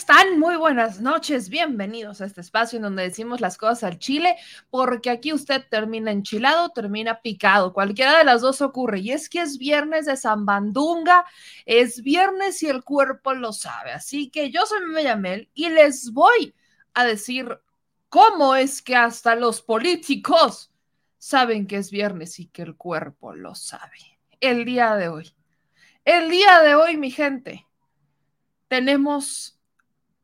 Están? Muy buenas noches, bienvenidos a este espacio en donde decimos las cosas al chile, porque aquí usted termina enchilado, termina picado, cualquiera de las dos ocurre. Y es que es viernes de Zambandunga, es viernes y el cuerpo lo sabe. Así que yo soy Mel y les voy a decir cómo es que hasta los políticos saben que es viernes y que el cuerpo lo sabe. El día de hoy. El día de hoy, mi gente tenemos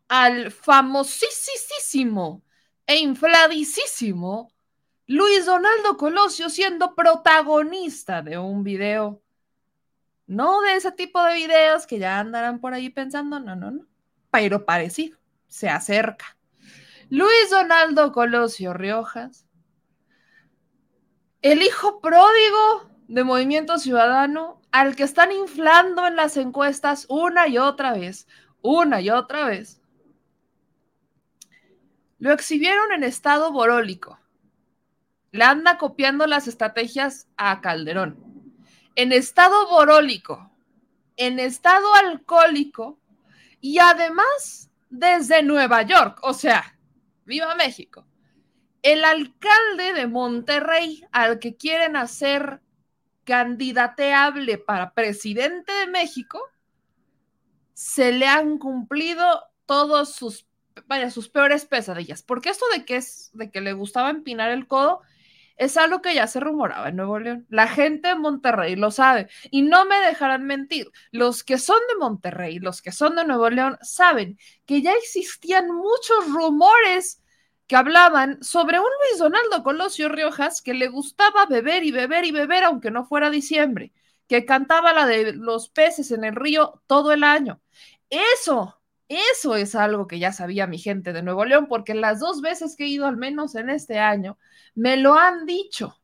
al famosísimo e infladísimo Luis Donaldo Colosio siendo protagonista de un video. No de ese tipo de videos que ya andarán por ahí pensando, no, no, no, pero parecido, se acerca. Luis Donaldo Colosio Riojas, el hijo pródigo de Movimiento Ciudadano al que están inflando en las encuestas una y otra vez, una y otra vez. Lo exhibieron en estado borólico. Le anda copiando las estrategias a Calderón. En estado borólico, en estado alcohólico y además desde Nueva York. O sea, viva México. El alcalde de Monterrey al que quieren hacer candidateable para presidente de México, se le han cumplido todos sus, vaya, sus peores pesadillas. Porque esto de que es, de que le gustaba empinar el codo, es algo que ya se rumoraba en Nuevo León. La gente de Monterrey lo sabe y no me dejarán mentir. Los que son de Monterrey, los que son de Nuevo León, saben que ya existían muchos rumores que hablaban sobre un Luis Donaldo Colosio Riojas que le gustaba beber y beber y beber aunque no fuera diciembre, que cantaba la de los peces en el río todo el año. Eso, eso es algo que ya sabía mi gente de Nuevo León, porque las dos veces que he ido al menos en este año, me lo han dicho.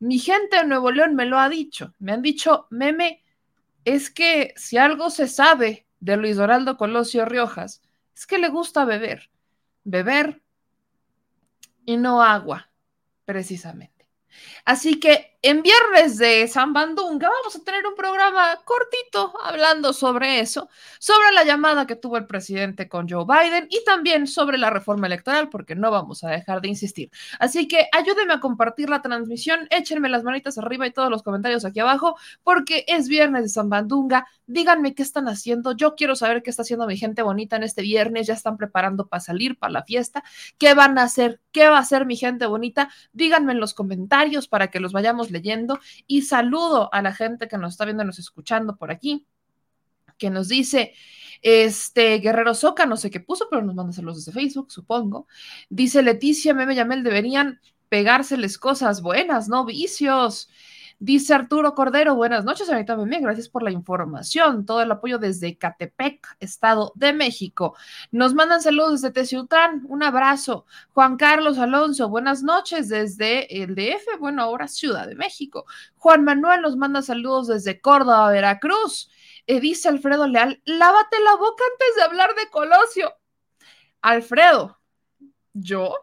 Mi gente de Nuevo León me lo ha dicho. Me han dicho, meme, es que si algo se sabe de Luis Donaldo Colosio Riojas, es que le gusta beber. Beber, y no agua, precisamente. Así que en viernes de San Bandunga vamos a tener un programa cortito hablando sobre eso, sobre la llamada que tuvo el presidente con Joe Biden y también sobre la reforma electoral, porque no vamos a dejar de insistir. Así que ayúdenme a compartir la transmisión, échenme las manitas arriba y todos los comentarios aquí abajo, porque es viernes de San Bandunga. Díganme qué están haciendo. Yo quiero saber qué está haciendo mi gente bonita en este viernes. Ya están preparando para salir para la fiesta. ¿Qué van a hacer? ¿Qué va a hacer mi gente bonita? Díganme en los comentarios para que los vayamos leyendo y saludo a la gente que nos está viendo nos escuchando por aquí, que nos dice, este Guerrero Soca, no sé qué puso, pero nos manda saludos desde Facebook, supongo. Dice Leticia, Meme Yamel, deberían pegárseles cosas buenas, no vicios. Dice Arturo Cordero, buenas noches, ahorita bien, gracias por la información, todo el apoyo desde Catepec, Estado de México. Nos mandan saludos desde Teciutlán, un abrazo. Juan Carlos Alonso, buenas noches desde el DF, bueno, ahora Ciudad de México. Juan Manuel nos manda saludos desde Córdoba, Veracruz. Eh, dice Alfredo Leal, lávate la boca antes de hablar de Colosio. Alfredo, yo,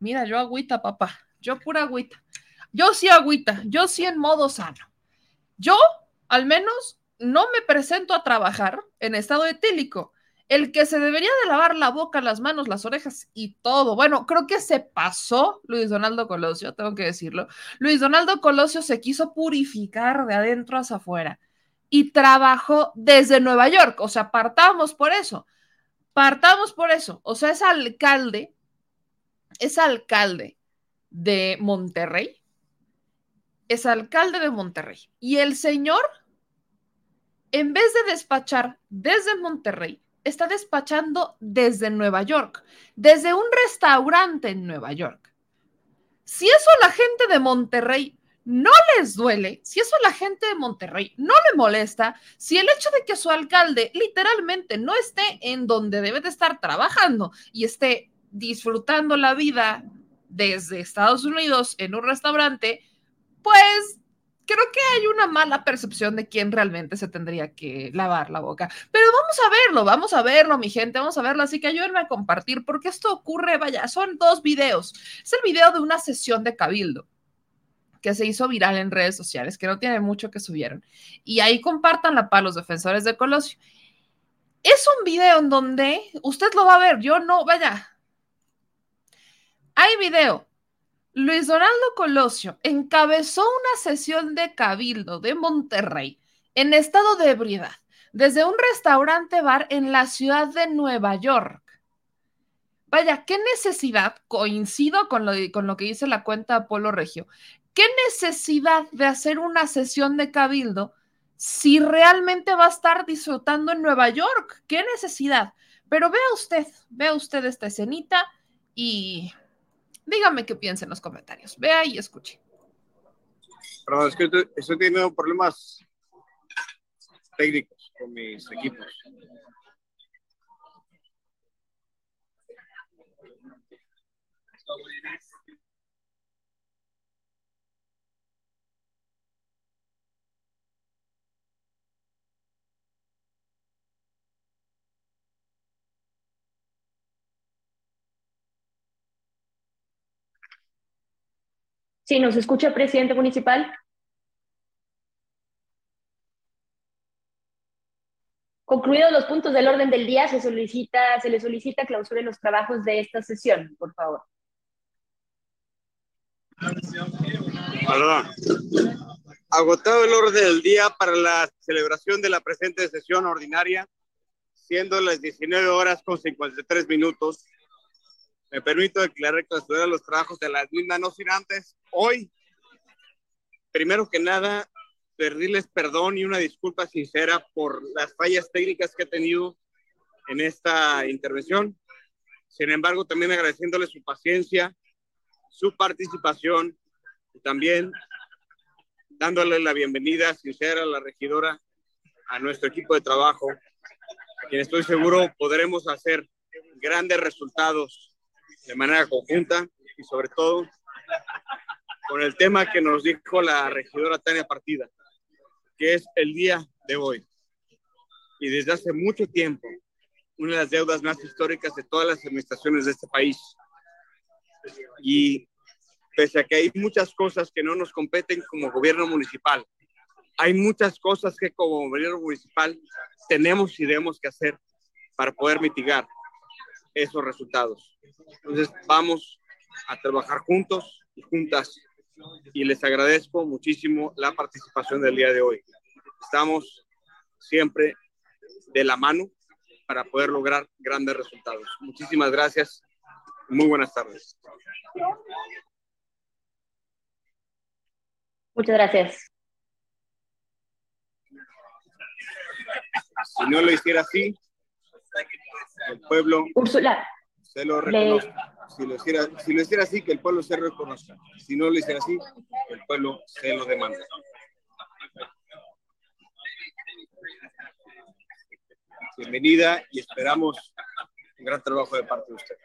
mira, yo agüita, papá, yo pura agüita. Yo sí agüita, yo sí en modo sano. Yo, al menos, no me presento a trabajar en estado etílico. El que se debería de lavar la boca, las manos, las orejas y todo. Bueno, creo que se pasó Luis Donaldo Colosio, tengo que decirlo. Luis Donaldo Colosio se quiso purificar de adentro hacia afuera y trabajó desde Nueva York. O sea, apartamos por eso. Partamos por eso. O sea, es alcalde, es alcalde de Monterrey. Es alcalde de Monterrey. Y el señor, en vez de despachar desde Monterrey, está despachando desde Nueva York, desde un restaurante en Nueva York. Si eso la gente de Monterrey no les duele, si eso la gente de Monterrey no le molesta, si el hecho de que su alcalde literalmente no esté en donde debe de estar trabajando y esté disfrutando la vida desde Estados Unidos en un restaurante, pues creo que hay una mala percepción de quién realmente se tendría que lavar la boca. Pero vamos a verlo, vamos a verlo, mi gente, vamos a verlo. Así que ayúdenme a compartir porque esto ocurre, vaya, son dos videos. Es el video de una sesión de cabildo que se hizo viral en redes sociales, que no tiene mucho que subieron. Y ahí compartanla para los defensores de Colosio. Es un video en donde usted lo va a ver, yo no, vaya. Hay video. Luis Donaldo Colosio encabezó una sesión de cabildo de Monterrey en estado de ebriedad desde un restaurante bar en la ciudad de Nueva York. Vaya, qué necesidad, coincido con lo, con lo que dice la cuenta Apolo Regio, ¿qué necesidad de hacer una sesión de cabildo si realmente va a estar disfrutando en Nueva York? ¿Qué necesidad? Pero vea usted, vea usted esta escenita y dígame qué piensa en los comentarios. Vea y escuche. Perdón, es que estoy, teniendo problemas técnicos con mis equipos. Sí, nos escucha, presidente municipal. Concluidos los puntos del orden del día, se solicita, se le solicita clausura en los trabajos de esta sesión, por favor. Perdón. Agotado el orden del día para la celebración de la presente sesión ordinaria, siendo las 19 horas con 53 minutos, me permito declarar clausura los trabajos de la misma, no sin antes hoy, primero que nada, pedirles perdón y una disculpa sincera por las fallas técnicas que he tenido en esta intervención. Sin embargo, también agradeciéndoles su paciencia, su participación y también dándole la bienvenida sincera a la regidora, a nuestro equipo de trabajo, a quien estoy seguro podremos hacer grandes resultados de manera conjunta y sobre todo con el tema que nos dijo la regidora Tania Partida, que es el día de hoy. Y desde hace mucho tiempo, una de las deudas más históricas de todas las administraciones de este país. Y pese a que hay muchas cosas que no nos competen como gobierno municipal, hay muchas cosas que como gobierno municipal tenemos y debemos que hacer para poder mitigar esos resultados. Entonces vamos a trabajar juntos y juntas y les agradezco muchísimo la participación del día de hoy. Estamos siempre de la mano para poder lograr grandes resultados. Muchísimas gracias. Muy buenas tardes. Muchas gracias. Si no lo hiciera así, el pueblo Úrsula, se lo reconoce. Si lo, hiciera, si lo hiciera así, que el pueblo se reconozca. Si no lo hiciera así, el pueblo se lo demanda. Bienvenida y esperamos un gran trabajo de parte de usted.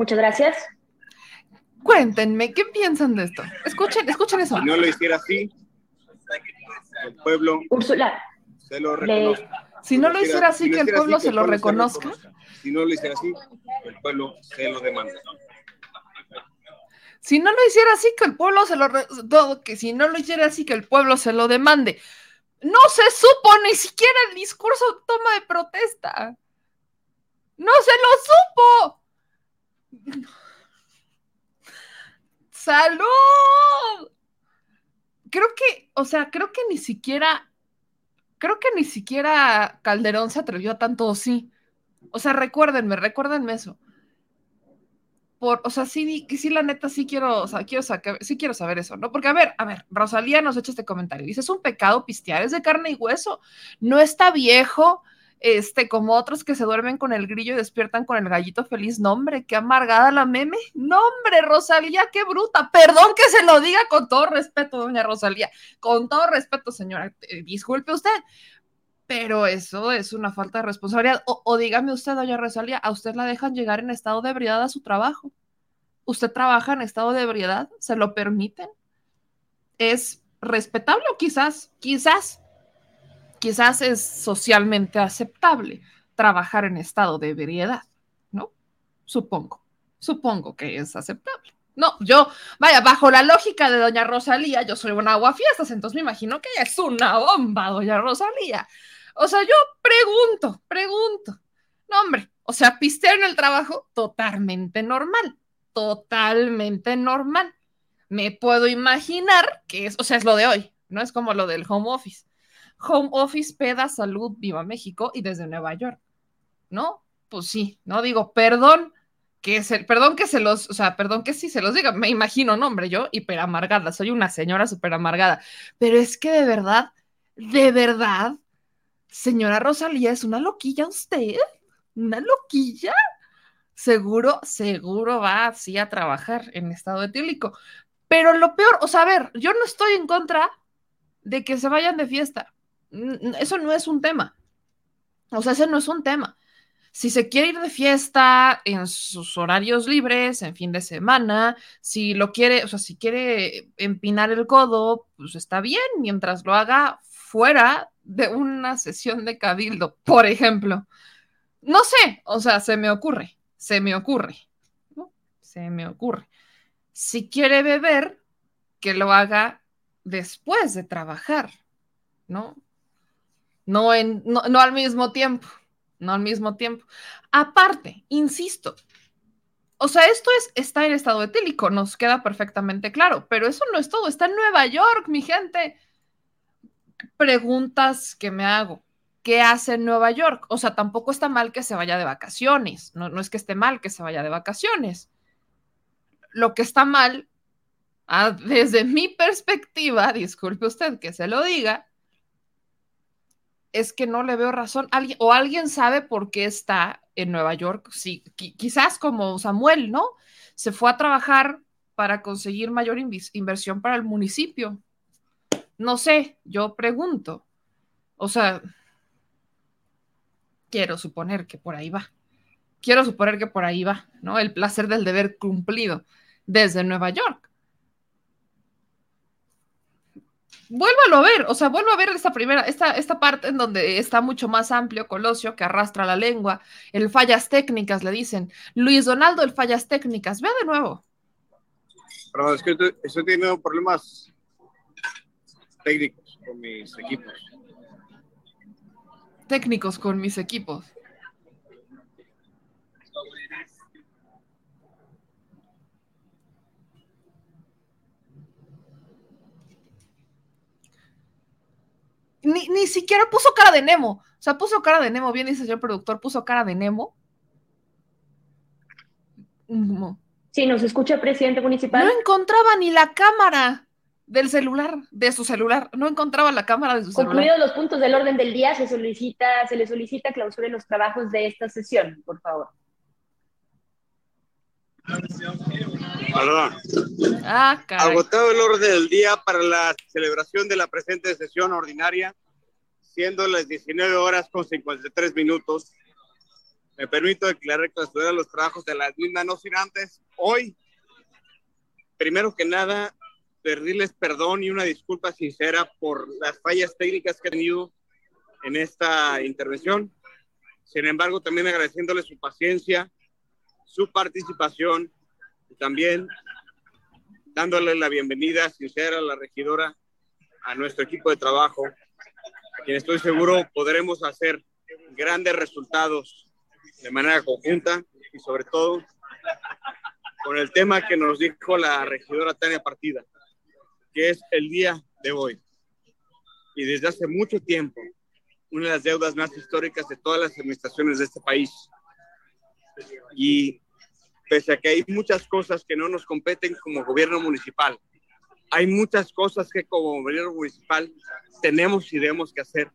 Muchas gracias. Cuéntenme, ¿qué piensan de esto? Escuchen, escuchen eso. Si no lo hiciera así, el pueblo Úrsula, se lo reconoce. Si no lo hiciera así, que el pueblo se lo reconozca. Si no lo hiciera así, el pueblo se lo demanda. Si no lo hiciera así, que el pueblo se lo... que si no lo hiciera así, que el pueblo se lo demande. No se supo ni siquiera el discurso toma de protesta. No se lo supo. ¡Salud! Creo que, o sea, creo que ni siquiera, creo que ni siquiera Calderón se atrevió a tanto, sí. O sea, recuérdenme, recuérdenme eso por, o sea, sí, sí, la neta, sí quiero, quiero saber, sí quiero saber eso, ¿no? Porque, a ver, a ver, Rosalía nos echa este comentario, dice, es un pecado pistear, es de carne y hueso, no está viejo, este, como otros que se duermen con el grillo y despiertan con el gallito feliz, nombre, qué amargada la meme, nombre, Rosalía, qué bruta, perdón que se lo diga con todo respeto, doña Rosalía, con todo respeto, señora, eh, disculpe usted, pero eso es una falta de responsabilidad. O, dígame usted, doña Rosalía, ¿a usted la dejan llegar en estado de ebriedad a su trabajo? ¿Usted trabaja en estado de ebriedad? ¿Se lo permiten? ¿Es respetable quizás, quizás, quizás es socialmente aceptable trabajar en estado de ebriedad? ¿No? Supongo, supongo que es aceptable. No, yo, vaya, bajo la lógica de doña Rosalía, yo soy una aguafiestas, entonces me imagino que ella es una bomba, doña Rosalía. O sea, yo pregunto, pregunto. No, hombre, o sea, pistear en el trabajo, totalmente normal, totalmente normal. Me puedo imaginar que es, o sea, es lo de hoy, no es como lo del home office. Home office, peda, salud, viva México y desde Nueva York, ¿no? Pues sí, no digo, perdón, que se, perdón que se los, o sea, perdón que sí se los diga, me imagino, no, hombre, yo hiper amargada, soy una señora súper amargada, pero es que de verdad, de verdad, Señora Rosalía, ¿es una loquilla usted? ¿Una loquilla? Seguro, seguro va así a trabajar en estado etílico. Pero lo peor, o sea, a ver, yo no estoy en contra de que se vayan de fiesta. Eso no es un tema. O sea, ese no es un tema. Si se quiere ir de fiesta en sus horarios libres, en fin de semana, si lo quiere, o sea, si quiere empinar el codo, pues está bien, mientras lo haga fuera de una sesión de cabildo, por ejemplo. No sé, o sea, se me ocurre, se me ocurre. Se me ocurre. Si quiere beber, que lo haga después de trabajar, ¿no? No, en, no, no al mismo tiempo, no al mismo tiempo. Aparte, insisto, o sea, esto es, está en estado etílico, nos queda perfectamente claro, pero eso no es todo, está en Nueva York, mi gente preguntas que me hago. ¿Qué hace en Nueva York? O sea, tampoco está mal que se vaya de vacaciones. No, no es que esté mal que se vaya de vacaciones. Lo que está mal, ah, desde mi perspectiva, disculpe usted que se lo diga, es que no le veo razón. ¿Alguien, o alguien sabe por qué está en Nueva York. Sí, quizás como Samuel, ¿no? Se fue a trabajar para conseguir mayor inversión para el municipio. No sé, yo pregunto. O sea, quiero suponer que por ahí va. Quiero suponer que por ahí va, ¿no? El placer del deber cumplido desde Nueva York. Vuélvalo a ver, o sea, vuelvo a ver esta primera, esta, esta parte en donde está mucho más amplio Colosio que arrastra la lengua, el fallas técnicas, le dicen. Luis Donaldo, el fallas técnicas, vea de nuevo. Perdón, es que estoy teniendo problemas técnicos con mis equipos. Técnicos con mis equipos. Ni, ni, siquiera puso cara de Nemo. O sea, puso cara de Nemo. Bien dice el señor productor, puso cara de Nemo. Sí, nos escucha presidente municipal. No encontraba ni la cámara del celular, de su celular. No encontraba la cámara de su celular. Concluidos los puntos del orden del día, se solicita, se le solicita clausura en los trabajos de esta sesión, por favor. Perdón. Ah, Agotado el orden del día para la celebración de la presente sesión ordinaria, siendo las 19 horas con 53 minutos. Me permito declarar clausura los trabajos de la misma, no sin antes, hoy, primero que nada, pedirles perdón y una disculpa sincera por las fallas técnicas que he tenido en esta intervención. Sin embargo, también agradeciéndoles su paciencia, su participación y también dándole la bienvenida sincera a la regidora, a nuestro equipo de trabajo, estoy seguro podremos hacer grandes resultados de manera conjunta y sobre todo con el tema que nos dijo la regidora Tania Partida, que es el día de hoy. Y desde hace mucho tiempo, una de las deudas más históricas de todas las administraciones de este país. Y pese a que hay muchas cosas que no nos competen como gobierno municipal, hay muchas cosas que como gobierno municipal tenemos y debemos que hacer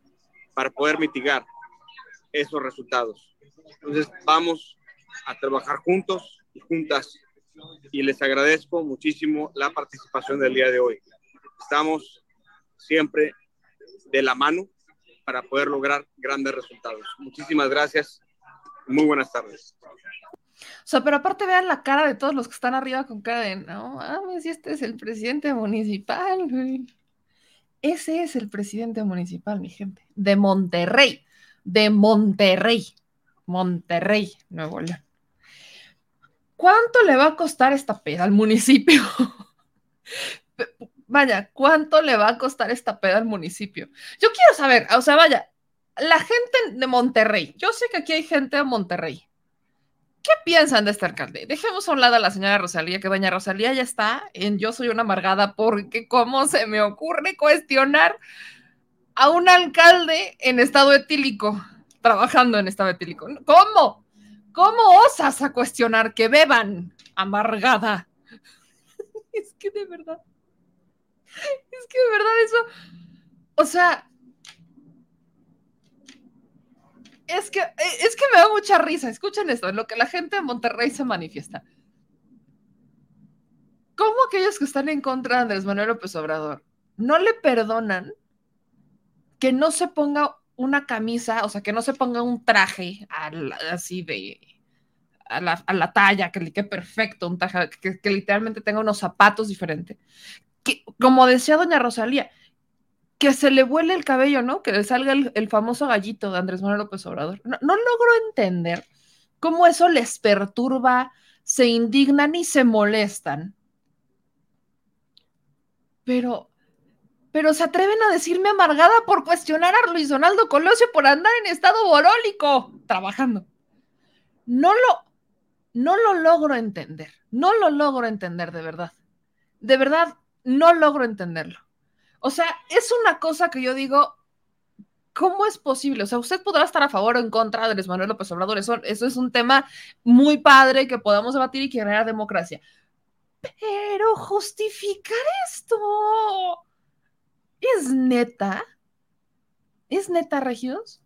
para poder mitigar esos resultados. Entonces vamos a trabajar juntos y juntas y les agradezco muchísimo la participación del día de hoy. Estamos siempre de la mano para poder lograr grandes resultados. Muchísimas gracias. Muy buenas tardes. O sea, pero aparte vean la cara de todos los que están arriba con cara de, no mames, este es el presidente municipal, Ese es el presidente municipal, mi gente, de Monterrey, de Monterrey, Monterrey, Nuevo León. ¿Cuánto le va a costar esta peda al municipio? vaya, ¿cuánto le va a costar esta peda al municipio? Yo quiero saber, o sea, vaya, la gente de Monterrey, yo sé que aquí hay gente de Monterrey. ¿Qué piensan de este alcalde? Dejemos a un lado a la señora Rosalía, que doña Rosalía ya está en Yo soy una amargada porque cómo se me ocurre cuestionar a un alcalde en estado etílico, trabajando en estado etílico. ¿Cómo? ¿Cómo osas a cuestionar que beban, amargada? es que de verdad, es que de verdad eso, o sea, es que, es que me da mucha risa. Escuchen esto, lo que la gente de Monterrey se manifiesta. ¿Cómo aquellos que están en contra de Andrés Manuel López Obrador no le perdonan que no se ponga una camisa, o sea, que no se ponga un traje así de a la, talla, que le quede perfecto, un traje, que, literalmente tenga unos zapatos diferentes. Que, como decía doña Rosalía, que se le vuele el cabello, ¿no? Que le salga el, famoso gallito de Andrés Manuel López Obrador. No, logro entender cómo eso les perturba, se indignan y se molestan. Pero pero se atreven a decirme amargada por cuestionar a Luis Donaldo Colosio por andar en estado borólico trabajando. No lo, no lo logro entender, no lo logro entender de verdad. De verdad, no logro entenderlo. O sea, es una cosa que yo digo, ¿cómo es posible? O sea, usted podrá estar a favor o en contra de Luis Manuel López Obrador, eso, eso es un tema muy padre que podamos debatir y generar democracia. Pero justificar esto ¿Es neta? ¿Es neta, Regios?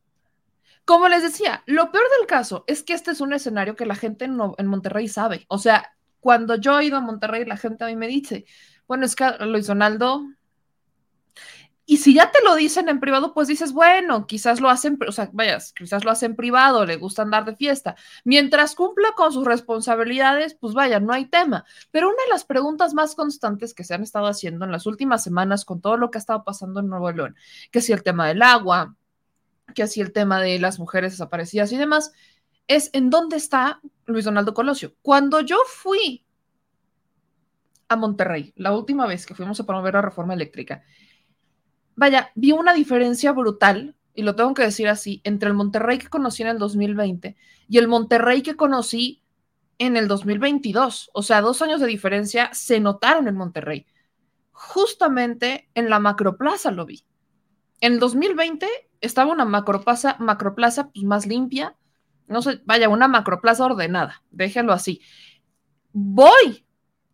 Como les decía, lo peor del caso es que este es un escenario que la gente en, en, Monterrey sabe. O sea, cuando yo he ido a Monterrey, la gente a mí me dice, bueno, es que Luis Donaldo y si ya te lo dicen en privado, pues dices, bueno, quizás lo hacen, o sea, vayas, quizás lo hacen privado, le gusta andar de fiesta. Mientras cumpla con sus responsabilidades, pues vaya, no hay tema. Pero una de las preguntas más constantes que se han estado haciendo en las últimas semanas con todo lo que ha estado pasando en Nuevo León, que si el tema del agua, que si el tema de las mujeres desaparecidas y demás, es en dónde está Luis Donaldo Colosio. Cuando yo fui a Monterrey, la última vez que fuimos a promover la reforma eléctrica, vaya, vi una diferencia brutal, y lo tengo que decir así, entre el Monterrey que conocí en el 2020 y el Monterrey que conocí en el 2022. O sea, dos años de diferencia se notaron en Monterrey. Justamente en la macroplaza lo vi. En el 2020 estaba una macroplaza, macroplaza pues, más limpia, no sé, vaya, una macroplaza ordenada, déjenlo así. Voy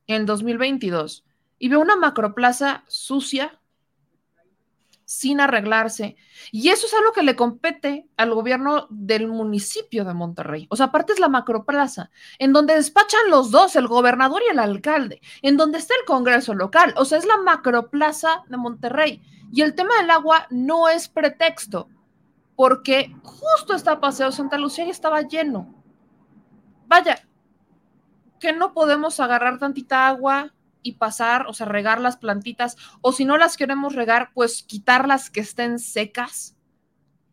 en 2022 y veo una macroplaza sucia, sin arreglarse. Y eso es algo que le compete al gobierno del municipio de Monterrey. O sea, aparte es la macroplaza, en donde despachan los dos, el gobernador y el alcalde, en donde está el Congreso local. O sea, es la macroplaza de Monterrey. Y el tema del agua no es pretexto, porque justo está Paseo Santa Lucía y estaba lleno. Vaya, que no podemos agarrar tantita agua, y pasar, o sea, regar las plantitas, o si no las queremos regar, pues quitarlas que estén secas.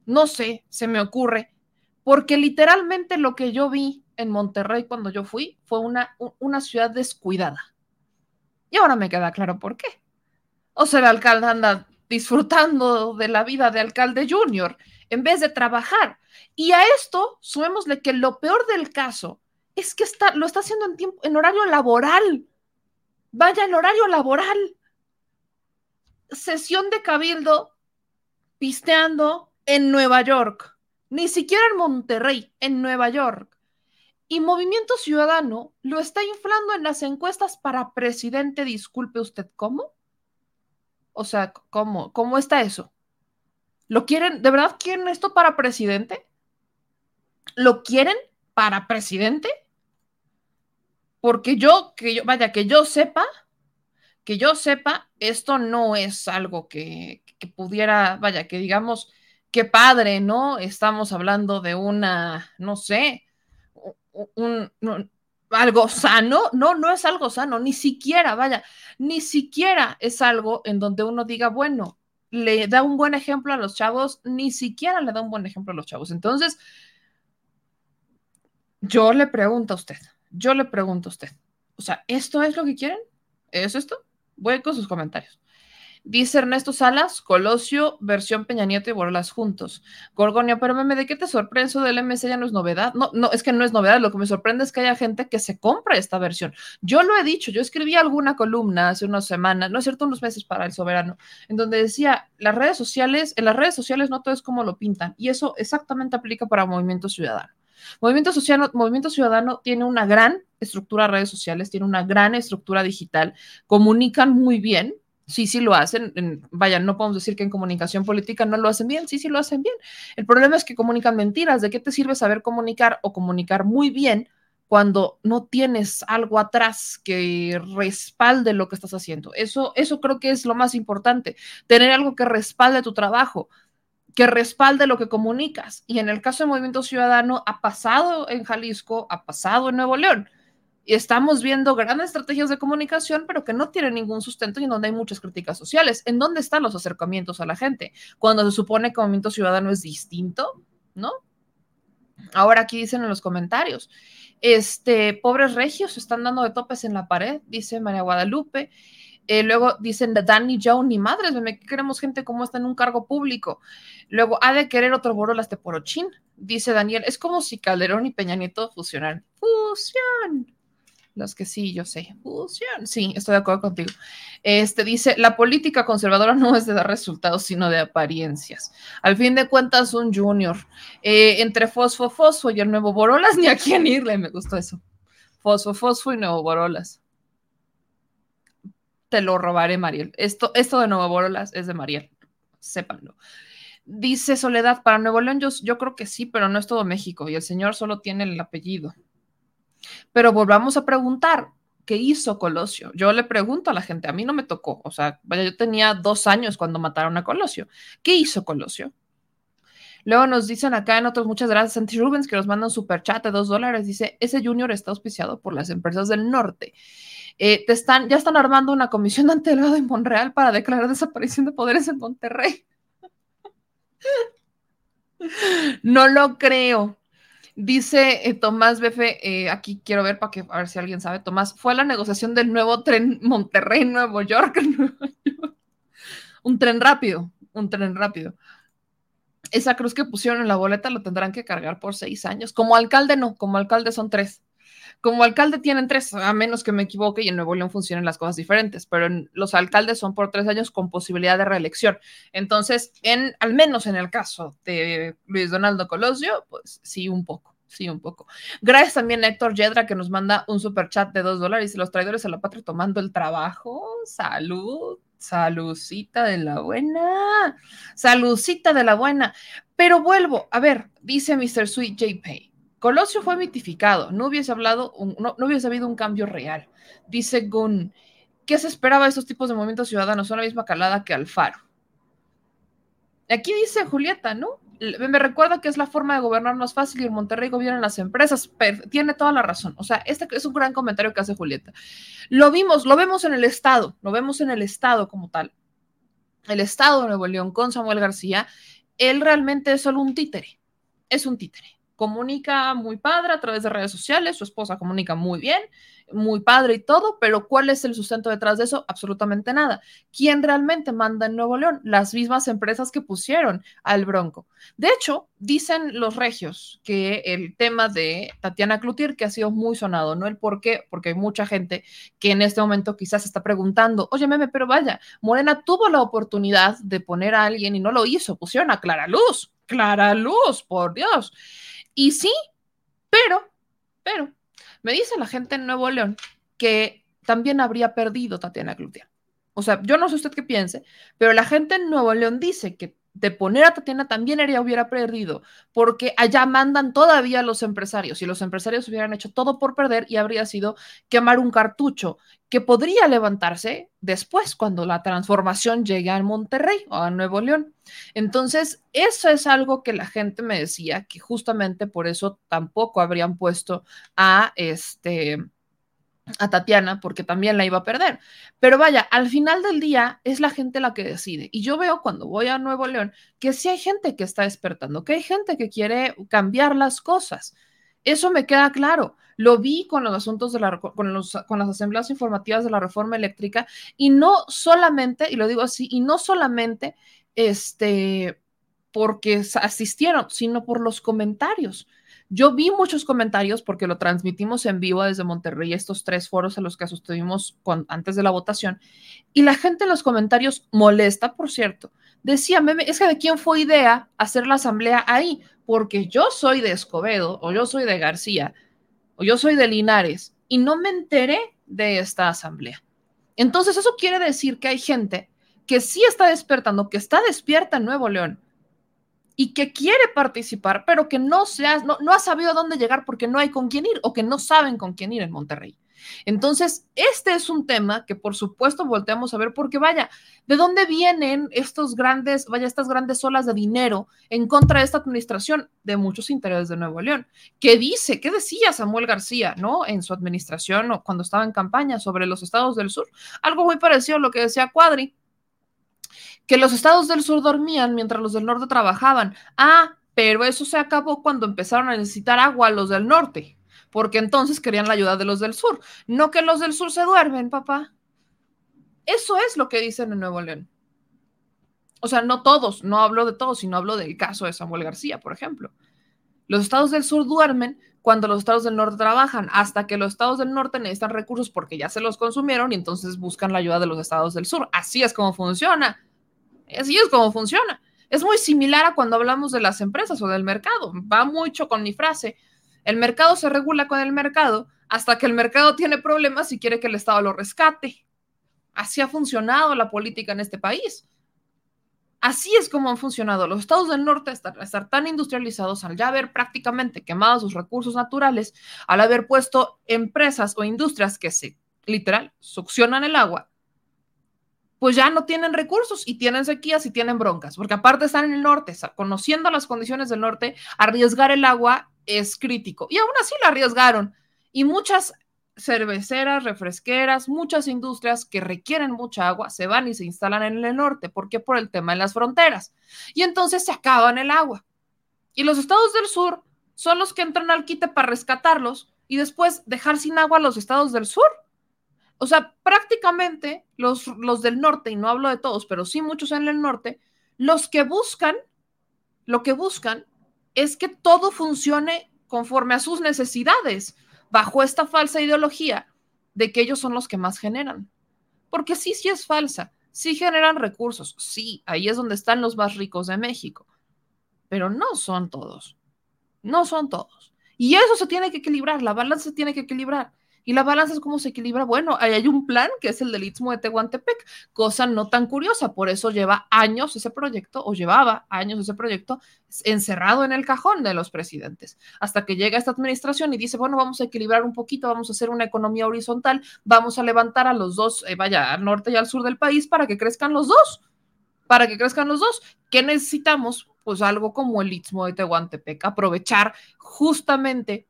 No sé, se me ocurre, porque literalmente lo que yo vi en Monterrey cuando yo fui fue una, una ciudad descuidada. Y ahora me queda claro por qué. O sea, el alcalde anda disfrutando de la vida de alcalde junior en vez de trabajar. Y a esto sumémosle que lo peor del caso es que está, lo está haciendo en, tiempo, en horario laboral. Vaya, en horario laboral. Sesión de cabildo pisteando en Nueva York. Ni siquiera en Monterrey, en Nueva York. Y Movimiento Ciudadano lo está inflando en las encuestas para presidente. Disculpe usted, ¿cómo? O sea, ¿cómo, cómo está eso? ¿Lo quieren? ¿De verdad quieren esto para presidente? ¿Lo quieren para presidente? Porque yo, que yo, vaya, que yo sepa, que yo sepa, esto no es algo que, pudiera, vaya, que digamos, qué padre, ¿no? Estamos hablando de una, no sé, un, algo sano, no, no es algo sano, ni siquiera, vaya, ni siquiera es algo en donde uno diga, bueno, le da un buen ejemplo a los chavos, ni siquiera le da un buen ejemplo a los chavos. Entonces, yo le pregunto a usted, yo le pregunto a usted, o sea, ¿esto es lo que quieren? ¿Es esto? Voy con sus comentarios. Dice Ernesto Salas, Colosio, versión Peña Nieto y Borolas juntos. Gorgonio, pero meme, ¿de qué te sorprende del MC? Ya no es novedad. No, no, es que no es novedad. Lo que me sorprende es que haya gente que se compra esta versión. Yo lo he dicho, yo escribí alguna columna hace unas semanas, no es cierto, unos meses para El Soberano, en donde decía, las redes sociales, en las redes sociales no todo es como lo pintan. Y eso exactamente aplica para Movimiento Ciudadano. Movimiento, Social, Movimiento Ciudadano tiene una gran estructura de redes sociales, tiene una gran estructura digital, comunican muy bien, sí, sí lo hacen. vaya, no podemos decir que en comunicación política no lo hacen bien, sí, sí lo hacen bien. El problema es que comunican mentiras. ¿De qué te sirve saber comunicar o comunicar muy bien cuando no tienes algo atrás que respalde lo que estás haciendo? Eso, eso creo que es lo más importante, tener algo que respalde tu trabajo que respalde lo que comunicas. Y en el caso del Movimiento Ciudadano, ha pasado en Jalisco, ha pasado en Nuevo León y estamos viendo grandes estrategias de comunicación, pero que no tienen ningún sustento y en donde hay muchas críticas sociales. ¿En dónde están los acercamientos a la gente? Cuando se supone que movimiento ciudadano es distinto, ¿no? Ahora aquí dicen en los comentarios, este, pobres regios están dando de topes en la pared, dice María Guadalupe. Eh, luego dicen Danny Joe, ni madres, queremos gente como está en un cargo público. Luego, ha de querer otro Borolas de Porochín, dice Daniel. Es como si Calderón y Peña Nieto fusionaran. Fusión. Los que sí, yo sé. Fusión. Sí, estoy de acuerdo contigo. Este dice: La política conservadora no es de dar resultados, sino de apariencias. Al fin de cuentas, un junior. Eh, entre Fosfo, Fosfo y el nuevo Borolas, ni a quién irle. Me gustó eso. Fosfo, Fosfo y nuevo Borolas. Te lo robaré, Mariel. Esto, esto de nuevo Borolas es de Mariel. Sépanlo. Dice Soledad, para Nuevo León yo, yo creo que sí, pero no es todo México y el señor solo tiene el apellido. Pero volvamos a preguntar, ¿qué hizo Colosio? Yo le pregunto a la gente, a mí no me tocó, o sea, vaya, yo tenía dos años cuando mataron a Colosio. ¿Qué hizo Colosio? Luego nos dicen acá en otros, muchas gracias, Santi Rubens, que nos manda un super chat de dos dólares. Dice, ese junior está auspiciado por las empresas del norte. Eh, te están, ya están armando una comisión ante el en Monreal para declarar desaparición de poderes en Monterrey. no lo creo. Dice eh, Tomás Befe, eh, aquí quiero ver para que a ver si alguien sabe, Tomás, fue la negociación del nuevo tren Monterrey, Nuevo York, un tren rápido, un tren rápido. Esa cruz que pusieron en la boleta lo tendrán que cargar por seis años. Como alcalde no, como alcalde son tres. Como alcalde tienen tres, a menos que me equivoque y en Nuevo León funcionen las cosas diferentes, pero los alcaldes son por tres años con posibilidad de reelección. Entonces, en, al menos en el caso de Luis Donaldo Colosio, pues sí, un poco. Sí, un poco. Gracias también a Héctor Yedra que nos manda un super chat de dos dólares los traidores a la patria tomando el trabajo. Salud, saludcita de la buena, saludcita de la buena. Pero vuelvo, a ver, dice Mr. Sweet JP. Colosio fue mitificado, no hubiese hablado, no, hubiese habido un cambio real. Dice Gunn, ¿qué se esperaba de estos tipos de movimientos ciudadanos? Son la misma calada que Alfaro. Aquí dice Julieta, ¿no? Me recuerda que es la forma de gobernar más fácil y en Monterrey gobiernan las empresas. tiene toda la razón. O sea, este es un gran comentario que hace Julieta. Lo vimos, lo vemos en el Estado, lo vemos en el Estado como tal. El Estado de Nuevo León con Samuel García, él realmente es solo un títere. Es un títere comunica muy padre a través de redes sociales, su esposa comunica muy bien, muy padre y todo, pero ¿cuál es el sustento detrás de eso? Absolutamente nada. ¿Quién realmente manda en Nuevo León? Las mismas empresas que pusieron al Bronco. De hecho, dicen los regios que el tema de Tatiana Cloutier, que ha sido muy sonado, ¿no? El por qué, porque hay mucha gente que en este momento quizás está preguntando, oye, meme, pero vaya, Morena tuvo la oportunidad de poner a alguien y no lo hizo, pusieron a Clara Luz, Clara Luz, por Dios. Y sí, pero, pero, me dice la gente en Nuevo León que también habría perdido Tatiana Cloutier. O sea, yo no sé usted qué piense, pero la gente en Nuevo León dice que de poner a Tatiana también ella hubiera perdido, porque allá mandan todavía los empresarios y los empresarios hubieran hecho todo por perder y habría sido quemar un cartucho que podría levantarse después cuando la transformación llegue a Monterrey o a Nuevo León. Entonces, eso es algo que la gente me decía que justamente por eso tampoco habrían puesto a este a Tatiana porque también la iba a perder. Pero vaya, al final del día es la gente la que decide. Y yo veo cuando voy a Nuevo León que sí hay gente que está despertando, que hay gente que quiere cambiar las cosas. Eso me queda claro. Lo vi con los asuntos de la, con, los, con las asambleas informativas de la reforma eléctrica y no solamente, y lo digo así, y no solamente este, porque asistieron, sino por los comentarios. Yo vi muchos comentarios porque lo transmitimos en vivo desde Monterrey, estos tres foros a los que asistimos antes de la votación, y la gente en los comentarios molesta, por cierto, decía, es que de quién fue idea hacer la asamblea ahí, porque yo soy de Escobedo, o yo soy de García, o yo soy de Linares, y no me enteré de esta asamblea. Entonces, eso quiere decir que hay gente que sí está despertando, que está despierta en Nuevo León, y que quiere participar, pero que no, se ha, no, ha sabido dónde llegar porque no hay con quién ir o que no saben con quién ir en Monterrey. Entonces, este es un tema que por supuesto volteamos a ver porque vaya, ¿de dónde vienen estos grandes, vaya, estas grandes olas de dinero en contra de esta administración de muchos intereses de Nuevo León? ¿Qué dice? ¿Qué decía Samuel García, no? En su administración o cuando estaba en campaña sobre los estados del sur. Algo muy parecido a lo que decía Cuadri que los estados del sur dormían mientras los del norte trabajaban. Ah, pero eso se acabó cuando empezaron a necesitar agua los del norte, porque entonces querían la ayuda de los del sur. No que los del sur se duermen, papá. Eso es lo que dicen en Nuevo León. O sea, no todos, no hablo de todos, sino hablo del caso de Samuel García, por ejemplo. Los estados del sur duermen cuando los estados del norte trabajan, hasta que los estados del norte necesitan recursos porque ya se los consumieron y entonces buscan la ayuda de los estados del sur. Así es como funciona. Así es como funciona. Es muy similar a cuando hablamos de las empresas o del mercado. Va mucho con mi frase. El mercado se regula con el mercado hasta que el mercado tiene problemas y quiere que el Estado lo rescate. Así ha funcionado la política en este país. Así es como han funcionado. Los estados del norte, estar, estar tan industrializados, al ya haber prácticamente quemado sus recursos naturales, al haber puesto empresas o industrias que se, literal, succionan el agua, pues ya no tienen recursos y tienen sequías y tienen broncas, porque aparte están en el norte, conociendo las condiciones del norte, arriesgar el agua es crítico. Y aún así lo arriesgaron. Y muchas cerveceras, refresqueras, muchas industrias que requieren mucha agua se van y se instalan en el norte. ¿Por qué? Por el tema de las fronteras. Y entonces se acaban el agua. Y los estados del sur son los que entran al quite para rescatarlos y después dejar sin agua a los estados del sur. O sea, prácticamente los, los del norte, y no hablo de todos, pero sí muchos en el norte, los que buscan, lo que buscan es que todo funcione conforme a sus necesidades, bajo esta falsa ideología de que ellos son los que más generan. Porque sí, sí es falsa, sí generan recursos, sí, ahí es donde están los más ricos de México, pero no son todos, no son todos. Y eso se tiene que equilibrar, la balanza se tiene que equilibrar. ¿Y la balanza es cómo se equilibra? Bueno, ahí hay un plan que es el del Istmo de Tehuantepec, cosa no tan curiosa, por eso lleva años ese proyecto, o llevaba años ese proyecto encerrado en el cajón de los presidentes, hasta que llega esta administración y dice, bueno, vamos a equilibrar un poquito, vamos a hacer una economía horizontal, vamos a levantar a los dos, eh, vaya, al norte y al sur del país para que crezcan los dos, para que crezcan los dos. ¿Qué necesitamos? Pues algo como el Istmo de Tehuantepec, aprovechar justamente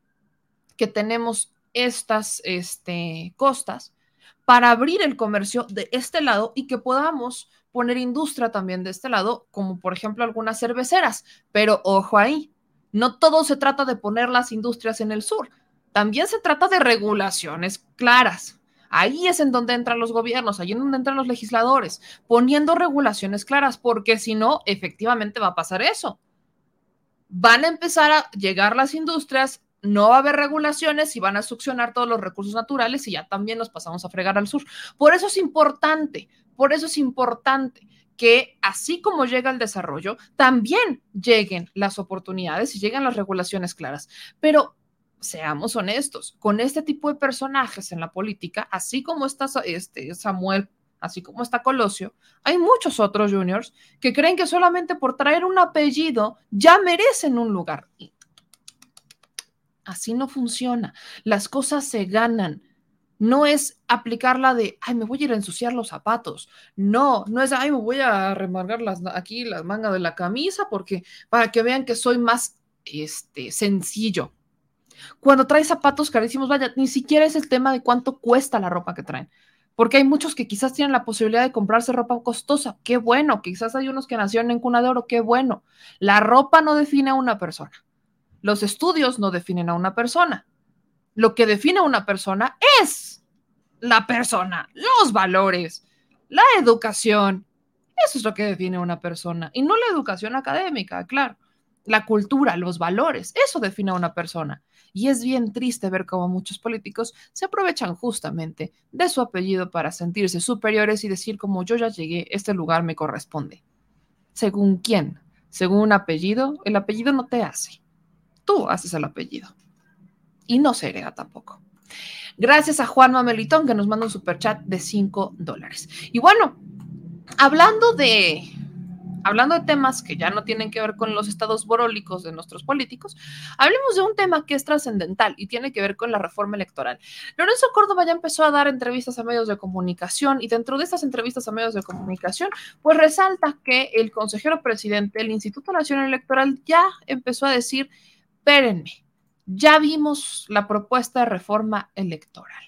que tenemos estas este, costas para abrir el comercio de este lado y que podamos poner industria también de este lado, como por ejemplo algunas cerveceras. Pero ojo ahí, No todo se trata de poner las industrias en el sur, también se trata de regulaciones claras. Ahí es en donde entran los gobiernos, ahí es donde entran los legisladores, poniendo regulaciones claras, porque si no, efectivamente va a pasar eso. Van a empezar a llegar las industrias, no va a haber regulaciones y van a succionar todos los recursos naturales y ya también nos pasamos a fregar al sur. Por eso es importante, por eso es importante que así como llega el desarrollo, también lleguen las oportunidades y lleguen las regulaciones claras. Pero seamos honestos, con este tipo de personajes en la política, así como está este, Samuel, así como está Colosio, hay muchos otros juniors que creen que solamente por traer un apellido ya merecen un lugar. Así no funciona. Las cosas se ganan. No es aplicarla de, ay, me voy a ir a ensuciar los zapatos. No, no es, ay, me voy a remargar las, aquí las mangas de la camisa porque para que vean que soy más este, sencillo. Cuando traes zapatos carísimos, vaya, ni siquiera es el tema de cuánto cuesta la ropa que traen. Porque hay muchos que quizás tienen la posibilidad de comprarse ropa costosa. Qué bueno. Quizás hay unos que nacieron en cuna de oro. Qué bueno. La ropa no define a una persona. Los estudios no definen a una persona. Lo que define a una persona es la persona, los valores, la educación. Eso es lo que define a una persona y no la educación académica, claro. La cultura, los valores, eso define a una persona. Y es bien triste ver cómo muchos políticos se aprovechan justamente de su apellido para sentirse superiores y decir como yo ya llegué, este lugar me corresponde. ¿Según quién? Según un apellido, el apellido no te hace. Tú haces el apellido y no se hereda tampoco. Gracias a Juan Mamelitón que nos manda un super chat de 5 dólares. Y bueno, hablando de, hablando de temas que ya no tienen que ver con los estados borólicos de nuestros políticos, hablemos de un tema que es trascendental y tiene que ver con la reforma electoral. Lorenzo Córdoba ya empezó a dar entrevistas a medios de comunicación y dentro de estas entrevistas a medios de comunicación, pues resalta que el consejero presidente del Instituto Nacional Electoral ya empezó a decir, espérenme, ya vimos la propuesta de reforma electoral.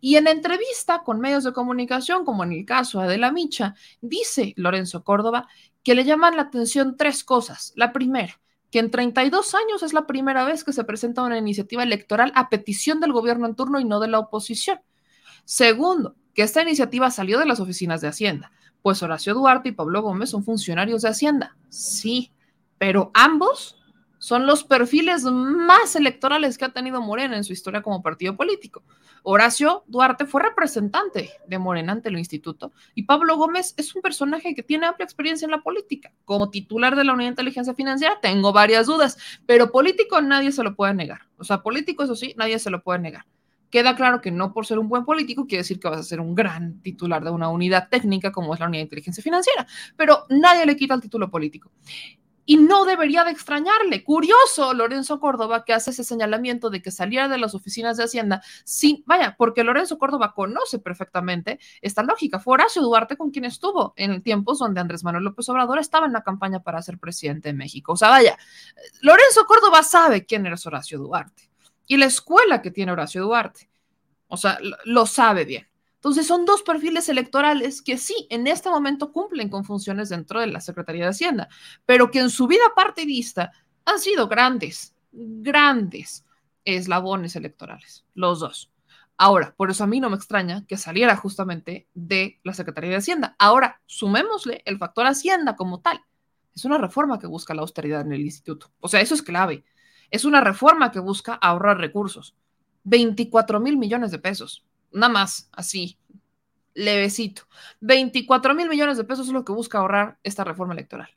Y en entrevista con medios de comunicación, como en el caso de Adela Micha, dice Lorenzo Córdoba que le llaman la atención tres cosas. La primera, que en 32 años es la primera vez que se presenta una iniciativa electoral a petición del gobierno en turno y no de la oposición. Segundo, que esta iniciativa salió de las oficinas de Hacienda, pues Horacio Duarte y Pablo Gómez son funcionarios de Hacienda. Sí, pero ambos son los perfiles más electorales que ha tenido Morena en su historia como partido político. Horacio Duarte fue representante de Morena ante el instituto y Pablo Gómez es un personaje que tiene amplia experiencia en la política. Como titular de la Unidad de Inteligencia Financiera tengo varias dudas, pero político nadie se lo puede negar. O sea, político eso sí, nadie se lo puede negar. Queda claro que no por ser un buen político quiere decir que vas a ser un gran titular de una unidad técnica como es la Unidad de Inteligencia Financiera, pero nadie le quita el título político y no debería de extrañarle. Curioso, Lorenzo Córdoba, que hace ese señalamiento de que saliera de las oficinas de Hacienda sin, vaya, porque Lorenzo Córdoba conoce perfectamente esta lógica. Fue Horacio Duarte con quien estuvo en tiempos donde Andrés Manuel López Obrador estaba en la campaña para ser presidente de México. O sea, vaya, Lorenzo Córdoba sabe quién era Horacio Duarte y la escuela que tiene Horacio Duarte. O sea, lo sabe bien. Entonces son dos perfiles electorales que sí, en este momento cumplen con funciones dentro de la Secretaría de Hacienda, pero que en su vida partidista han sido grandes, grandes eslabones electorales, los dos. Ahora, por eso a mí no me extraña que saliera justamente de la Secretaría de Hacienda. Ahora, sumémosle el factor Hacienda como tal. Es una reforma que busca la austeridad en el instituto. O sea, eso es clave. Es una reforma que busca ahorrar recursos. 24 mil millones de pesos nada más, así, levecito. 24 mil millones de pesos es lo que busca ahorrar esta reforma electoral,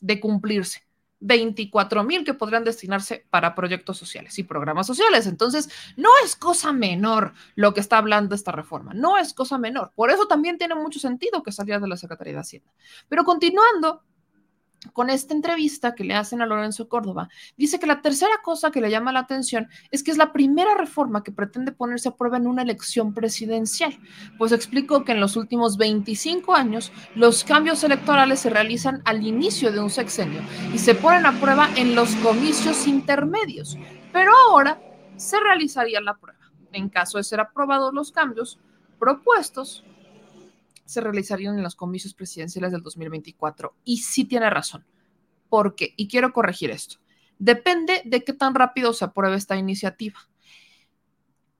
de cumplirse. 24 mil que podrían destinarse para proyectos sociales y programas sociales. Entonces, no es cosa menor lo que está hablando esta reforma, no es cosa menor. Por eso también tiene mucho sentido que saliera de la Secretaría de Hacienda. Pero continuando, con esta entrevista que le hacen a Lorenzo Córdoba, dice que la tercera cosa que le llama la atención es que es la primera reforma que pretende ponerse a prueba en una elección presidencial. Pues explicó que en los últimos 25 años los cambios electorales se realizan al inicio de un sexenio y se ponen a prueba en los comicios intermedios, pero ahora se realizaría la prueba. En caso de ser aprobados los cambios propuestos, se realizarían en los comicios presidenciales del 2024. Y sí tiene razón. ¿Por qué? Y quiero corregir esto. Depende de qué tan rápido se apruebe esta iniciativa.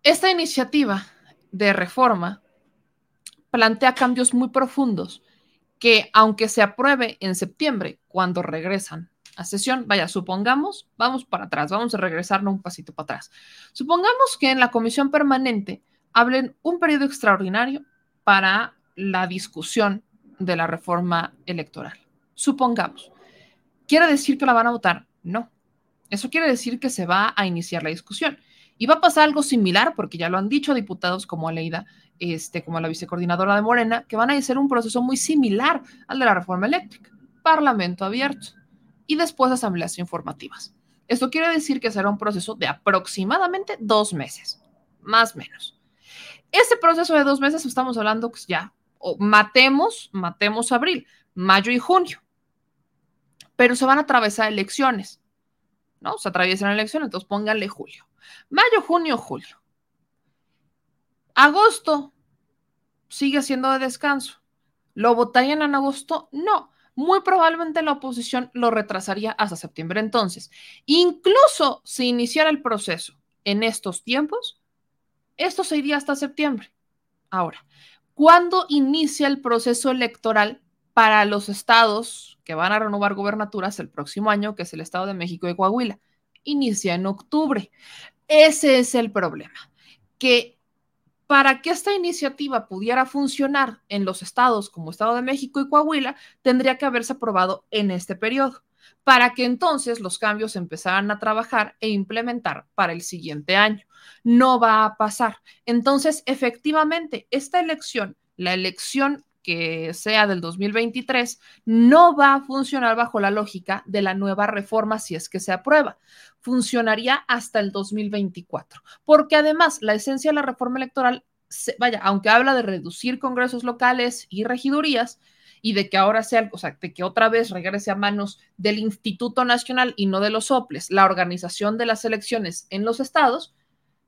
Esta iniciativa de reforma plantea cambios muy profundos que, aunque se apruebe en septiembre, cuando regresan a sesión, vaya, supongamos, vamos para atrás, vamos a regresarnos un pasito para atrás. Supongamos que en la comisión permanente hablen un periodo extraordinario para la discusión de la reforma electoral. Supongamos. ¿Quiere decir que la van a votar? No. Eso quiere decir que se va a iniciar la discusión. Y va a pasar algo similar, porque ya lo han dicho diputados como Aleida, este, como la vicecoordinadora de Morena, que van a hacer un proceso muy similar al de la reforma eléctrica. Parlamento abierto y después asambleas informativas. Esto quiere decir que será un proceso de aproximadamente dos meses, más o menos. Ese proceso de dos meses estamos hablando que ya, o matemos, matemos abril, mayo y junio, pero se van a atravesar elecciones, ¿no? Se atraviesan elecciones, entonces pónganle julio. Mayo, junio, julio. Agosto sigue siendo de descanso. ¿Lo votarían en agosto? No muy probablemente la oposición lo retrasaría hasta septiembre. Entonces, incluso si iniciara el proceso en estos tiempos, esto se iría hasta septiembre. Ahora, ¿cuándo inicia el proceso electoral para los estados que van a renovar gobernaturas el próximo año, que es el Estado de México y Coahuila? Inicia en octubre. Ese es el problema, que para que esta iniciativa pudiera funcionar en los estados como Estado de México y Coahuila, tendría que haberse aprobado en este periodo, para que entonces los cambios empezaran a trabajar e implementar para el siguiente año. No va a pasar. Entonces, efectivamente, esta elección, la elección que sea del 2023, no va a funcionar bajo la lógica de la nueva reforma si es que se aprueba. Funcionaría hasta el 2024, porque además la esencia de la reforma electoral, vaya, aunque habla de reducir congresos locales y regidurías, y de que ahora sea, o sea, de que otra vez regrese a manos del Instituto Nacional y no de los soples, la organización de las elecciones en los estados,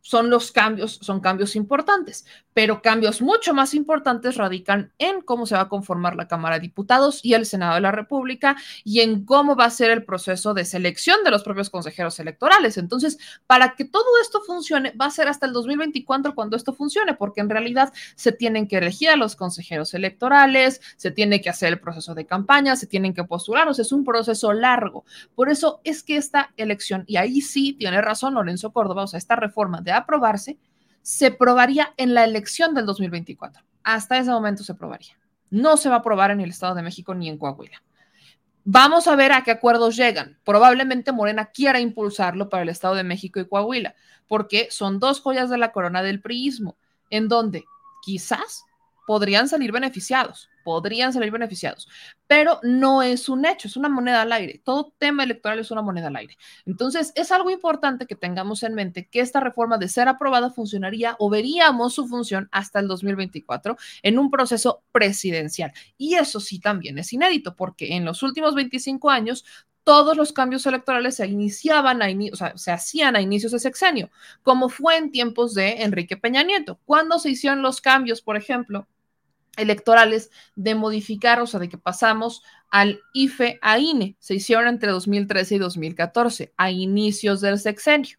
son los cambios, son cambios importantes, pero cambios mucho más importantes radican en cómo se va a conformar la Cámara de Diputados y el Senado de la República y en cómo va a ser el proceso de selección de los propios consejeros electorales. Entonces, para que todo esto funcione, va a ser hasta el 2024 cuando esto funcione, porque en realidad se tienen que elegir a los consejeros electorales, se tiene que hacer el proceso de campaña, se tienen que postular, o sea, es un proceso largo. Por eso es que esta elección, y ahí sí tiene razón Lorenzo Córdoba, o sea, esta reforma de aprobarse, se probaría en la elección del 2024. Hasta ese momento se probaría. No se va a aprobar en el Estado de México ni en Coahuila. Vamos a ver a qué acuerdos llegan. Probablemente Morena quiera impulsarlo para el Estado de México y Coahuila, porque son dos joyas de la corona del priismo, en donde quizás podrían salir beneficiados podrían salir beneficiados, pero no es un hecho, es una moneda al aire. Todo tema electoral es una moneda al aire. Entonces, es algo importante que tengamos en mente que esta reforma de ser aprobada funcionaría o veríamos su función hasta el 2024 en un proceso presidencial. Y eso sí también es inédito, porque en los últimos 25 años todos los cambios electorales se iniciaban, a o sea, se hacían a inicios de sexenio, como fue en tiempos de Enrique Peña Nieto. Cuando se hicieron los cambios, por ejemplo, electorales de modificar, o sea, de que pasamos al IFE a INE. Se hicieron entre 2013 y 2014, a inicios del sexenio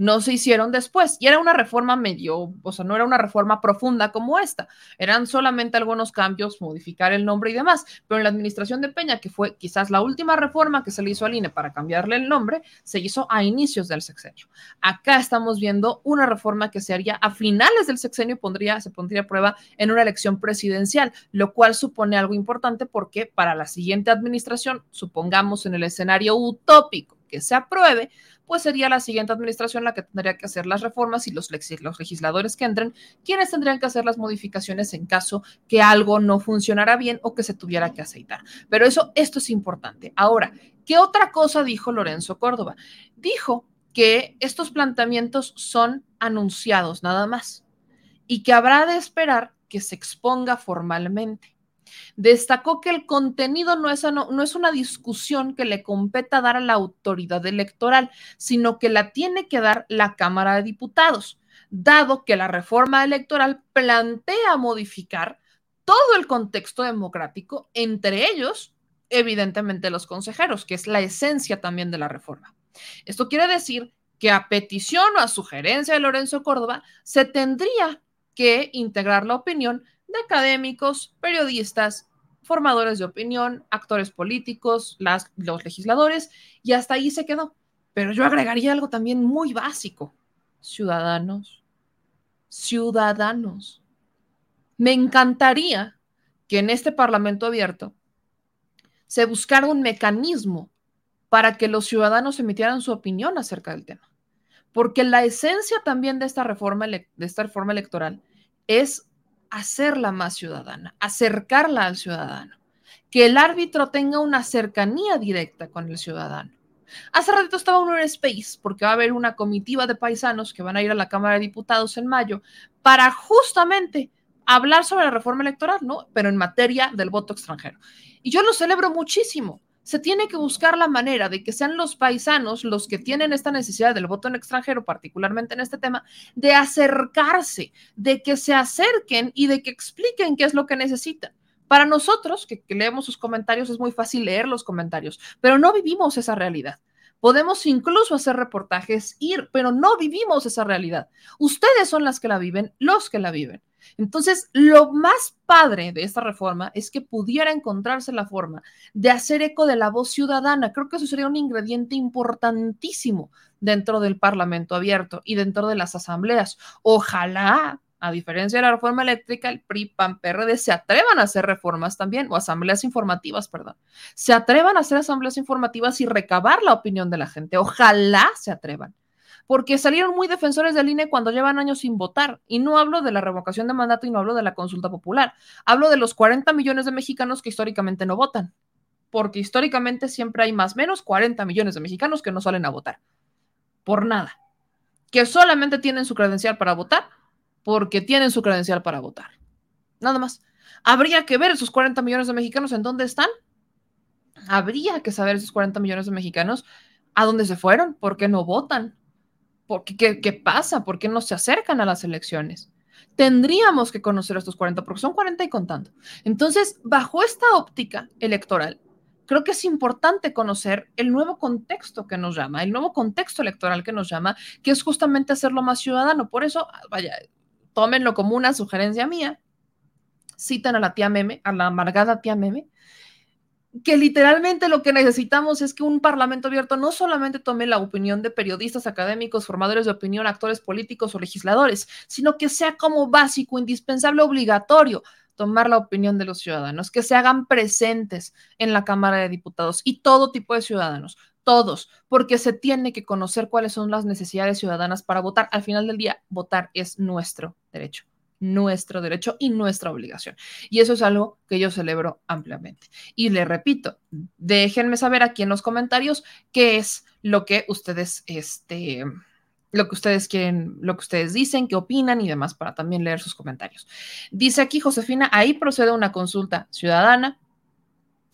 no se hicieron después. Y era una reforma medio, o sea, no era una reforma profunda como esta. Eran solamente algunos cambios, modificar el nombre y demás. Pero en la administración de Peña, que fue quizás la última reforma que se le hizo al INE para cambiarle el nombre, se hizo a inicios del sexenio. Acá estamos viendo una reforma que se haría a finales del sexenio y pondría, se pondría a prueba en una elección presidencial, lo cual supone algo importante porque para la siguiente administración, supongamos en el escenario utópico que se apruebe, pues sería la siguiente administración la que tendría que hacer las reformas y los, legisladores que entren, quienes tendrían que hacer las modificaciones en caso que algo no funcionara bien o que se tuviera que aceitar. Pero eso, esto es importante. Ahora, ¿qué otra cosa dijo Lorenzo Córdoba? Dijo que estos planteamientos son anunciados nada más y que habrá de esperar que se exponga formalmente. Destacó que el contenido no es, no, es una discusión que le competa dar a la autoridad electoral, sino que la tiene que dar la Cámara de Diputados, dado que la reforma electoral plantea modificar todo el contexto democrático, entre ellos, evidentemente, los consejeros, que es la esencia también de la reforma. Esto quiere decir que a petición o a sugerencia de Lorenzo Córdoba se tendría que integrar la opinión de académicos, periodistas, formadores de opinión, actores políticos, las, los legisladores, y hasta ahí se quedó. Pero yo agregaría algo también muy básico, ciudadanos, ciudadanos. Me encantaría que en este Parlamento abierto se buscara un mecanismo para que los ciudadanos emitieran su opinión acerca del tema. Porque la esencia también de esta reforma, de esta reforma electoral es hacerla más ciudadana, acercarla al ciudadano, que el árbitro tenga una cercanía directa con el ciudadano. Hace ratito estaba uno en Space porque va a haber una comitiva de paisanos que van a ir a la Cámara de Diputados en mayo para justamente hablar sobre la reforma electoral, ¿no? Pero en materia del voto extranjero. Y yo lo celebro muchísimo. Se tiene que buscar la manera de que sean los paisanos los que tienen esta necesidad del voto en extranjero, particularmente en este tema, de acercarse, de que se acerquen y de que expliquen qué es lo que necesitan. Para nosotros, que, leemos sus comentarios, es muy fácil leer los comentarios, pero no vivimos esa realidad. Podemos incluso hacer reportajes, ir, pero no vivimos esa realidad. Ustedes son las que la viven, los que la viven. Entonces, lo más padre de esta reforma es que pudiera encontrarse la forma de hacer eco de la voz ciudadana. Creo que eso sería un ingrediente importantísimo dentro del Parlamento abierto y dentro de las asambleas. Ojalá a diferencia de la reforma eléctrica, el PRI, PAN, PRD se atrevan a hacer reformas también, o asambleas informativas, perdón. Se atrevan a hacer asambleas informativas y recabar la opinión de la gente. Ojalá se atrevan. Porque salieron muy defensores del INE cuando llevan años sin votar. Y no hablo de la revocación de mandato y no hablo de la consulta popular. Hablo de los 40 millones de mexicanos que históricamente no votan. Porque históricamente siempre hay más o menos 40 millones de mexicanos que no salen a votar. Por nada. Que solamente tienen su credencial para votar porque tienen su credencial para votar. Nada más. Habría que ver esos 40 millones de mexicanos en dónde están. Habría que saber esos 40 millones de mexicanos a dónde se fueron, por qué no votan, ¿Por qué, qué, pasa, por qué no se acercan a las elecciones. Tendríamos que conocer a estos 40, porque son 40 y contando. Entonces, bajo esta óptica electoral, creo que es importante conocer el nuevo contexto que nos llama, el nuevo contexto electoral que nos llama, que es justamente hacerlo más ciudadano. Por eso, vaya, tómenlo como una sugerencia mía, citan a la tía Meme, a la amargada tía Meme, que literalmente lo que necesitamos es que un parlamento abierto no solamente tome la opinión de periodistas, académicos, formadores de opinión, actores políticos o legisladores, sino que sea como básico, indispensable, obligatorio tomar la opinión de los ciudadanos, que se hagan presentes en la Cámara de Diputados y todo tipo de ciudadanos, todos, porque se tiene que conocer cuáles son las necesidades ciudadanas para votar. Al final del día, votar es nuestro derecho, nuestro derecho y nuestra obligación. Y eso es algo que yo celebro ampliamente. Y le repito, déjenme saber aquí en los comentarios qué es lo que ustedes, este, lo que ustedes quieren, lo que ustedes dicen, qué opinan y demás para también leer sus comentarios. Dice aquí Josefina, ahí procede una consulta ciudadana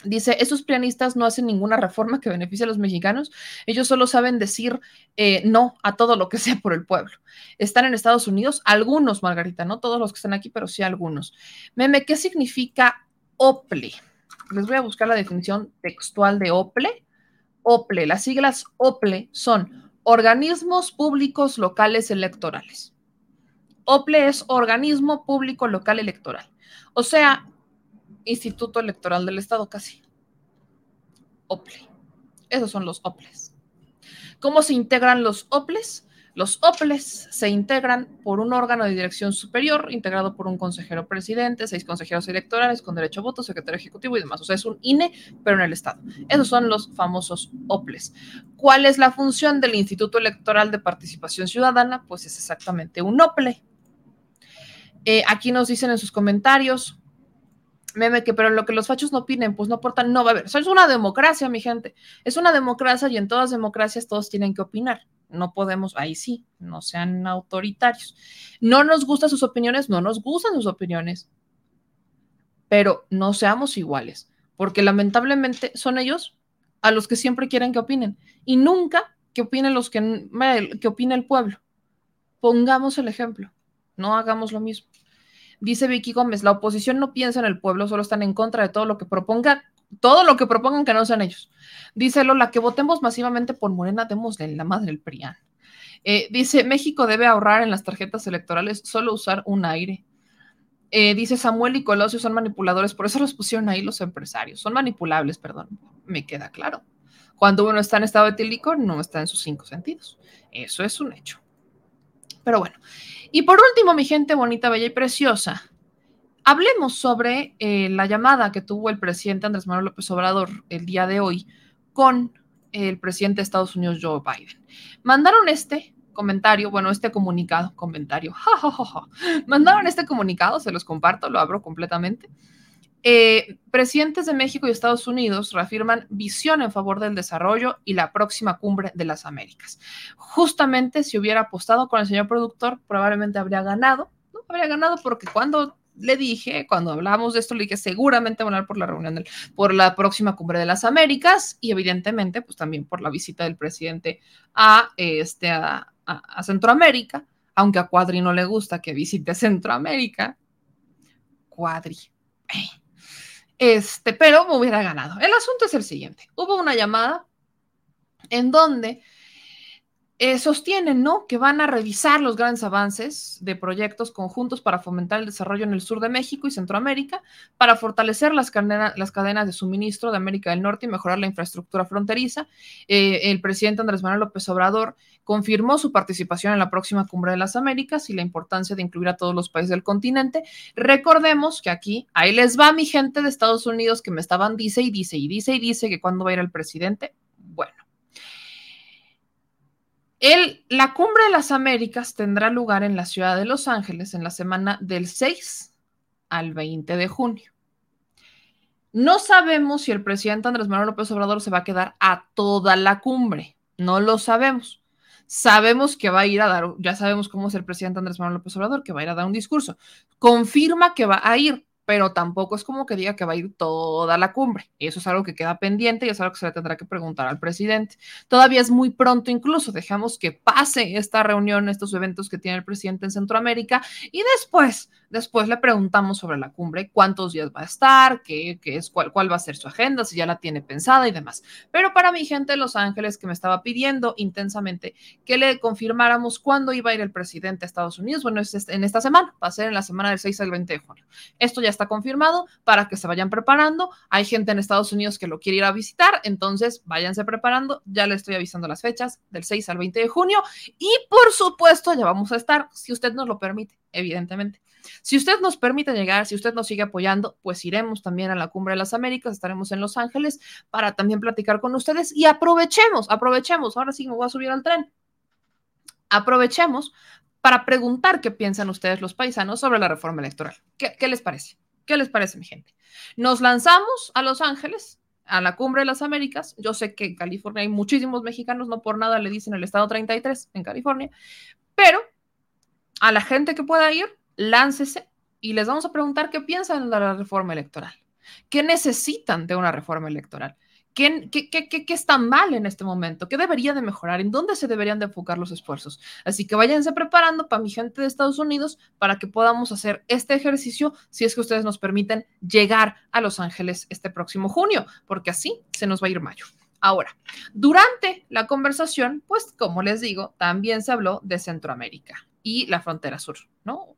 Dice, esos pianistas no hacen ninguna reforma que beneficie a los mexicanos. Ellos solo saben decir eh, no a todo lo que sea por el pueblo. Están en Estados Unidos, algunos, Margarita, no todos los que están aquí, pero sí algunos. Meme, ¿qué significa OPLE? Les voy a buscar la definición textual de OPLE. OPLE, las siglas OPLE son organismos públicos locales electorales. OPLE es organismo público local electoral. O sea, Instituto Electoral del Estado, casi. OPLE. Esos son los OPLES. ¿Cómo se integran los OPLES? Los OPLES se integran por un órgano de dirección superior, integrado por un consejero presidente, seis consejeros electorales con derecho a voto, secretario ejecutivo y demás. O sea, es un INE, pero en el Estado. Esos son los famosos OPLES. ¿Cuál es la función del Instituto Electoral de Participación Ciudadana? Pues es exactamente un OPLE. Eh, aquí nos dicen en sus comentarios, meme que, pero lo que los fachos no opinen, pues no aportan, no va a haber. Eso es una democracia, mi gente. Es una democracia y en todas democracias todos tienen que opinar. No podemos, ahí sí, no sean autoritarios. No nos gustan sus opiniones, no nos gustan sus opiniones. Pero no seamos iguales, porque lamentablemente son ellos a los que siempre quieren que opinen y nunca que opinen los que, que opine el pueblo. Pongamos el ejemplo, no hagamos lo mismo. Dice Vicky Gómez, la oposición no piensa en el pueblo, solo están en contra de todo lo que proponga Todo lo que propongan que no sean ellos. Dice Lola, que votemos masivamente por Morena, démosle la madre del PRIAN. Eh, dice, México debe ahorrar en las tarjetas electorales, solo usar un aire. Eh, dice Samuel y Colosio son manipuladores, por eso los pusieron ahí los empresarios. Son manipulables, perdón, me queda claro. Cuando uno está en estado etílico, no está en sus cinco sentidos. Eso es un hecho. Pero bueno. Y por último, mi gente bonita, bella y preciosa, hablemos sobre eh, la llamada que tuvo el presidente Andrés Manuel López Obrador el día de hoy con el presidente de Estados Unidos, Joe Biden. Mandaron este comentario, bueno, este comunicado, comentario, mandaron este comunicado, se los comparto, lo abro completamente. Eh, presidentes de México y Estados Unidos reafirman visión en favor del desarrollo y la próxima cumbre de las Américas. Justamente si hubiera apostado con el señor productor, probablemente habría ganado, ¿no? Habría ganado porque cuando le dije, cuando hablábamos de esto, le dije seguramente van a hablar por la reunión, del, por la próxima cumbre de las Américas y evidentemente, pues también por la visita del presidente a, este, a, Centroamérica, aunque a Cuadri no le gusta que visite Centroamérica. Cuadri. Este, pero me hubiera ganado. El asunto es el siguiente. Hubo una llamada en donde eh, sostienen, ¿no? Que van a revisar los grandes avances de proyectos conjuntos para fomentar el desarrollo en el sur de México y Centroamérica, para fortalecer las, las cadenas de suministro de América del Norte y mejorar la infraestructura fronteriza. Eh, el presidente Andrés Manuel López Obrador confirmó su participación en la próxima Cumbre de las Américas y la importancia de incluir a todos los países del continente. Recordemos que aquí, ahí les va mi gente de Estados Unidos que me estaban dice y dice y dice y dice que cuando va a ir el presidente. Bueno el, la Cumbre de las Américas tendrá lugar en la ciudad de Los Ángeles en la semana del 6 al 20 de junio. No sabemos si el presidente Andrés Manuel López Obrador se va a quedar a toda la cumbre. No lo sabemos. Sabemos que va a ir a dar, ya sabemos cómo es el presidente Andrés Manuel López Obrador, que va a ir a dar un discurso. Confirma que va a ir, pero tampoco es como que diga que va a ir toda la cumbre. Eso es algo que queda pendiente y es algo que se le tendrá que preguntar al presidente. Todavía es muy pronto incluso, dejamos que pase esta reunión, estos eventos que tiene el presidente en Centroamérica y después Después le preguntamos sobre la cumbre, cuántos días va a estar, qué, es, cuál, cuál, va a ser su agenda, si ya la tiene pensada y demás. Pero para mi gente de Los Ángeles que me estaba pidiendo intensamente que le confirmáramos cuándo iba a ir el presidente a Estados Unidos, bueno, es este, en esta semana, va a ser en la semana del 6 al 20 de junio. Esto ya está confirmado para que se vayan preparando. Hay gente en Estados Unidos que lo quiere ir a visitar, entonces váyanse preparando. Ya le estoy avisando las fechas del 6 al 20 de junio y por supuesto ya vamos a estar, si usted nos lo permite, evidentemente. Si usted nos permite llegar, si usted nos sigue apoyando, pues iremos también a la Cumbre de las Américas, estaremos en Los Ángeles para también platicar con ustedes y aprovechemos, aprovechemos, ahora sí me voy a subir al tren, aprovechemos para preguntar qué piensan ustedes los paisanos sobre la reforma electoral. ¿Qué, qué les parece? ¿Qué les parece, mi gente? Nos lanzamos a Los Ángeles, a la cumbre de las Américas. Yo sé que en California hay muchísimos mexicanos, no por nada le dicen el estado 33 en California, pero a la gente que pueda ir, láncese y les vamos a preguntar qué piensan de la reforma electoral. ¿Qué necesitan de una reforma electoral? ¿Qué, qué, qué, qué, está mal en este momento? ¿Qué debería de mejorar? ¿En dónde se deberían de enfocar los esfuerzos? Así que váyanse preparando para mi gente de Estados Unidos para que podamos hacer este ejercicio si es que ustedes nos permiten llegar a Los Ángeles este próximo junio, porque así se nos va a ir mayo. Ahora, durante la conversación, pues como les digo, también se habló de Centroamérica y la frontera sur, ¿no?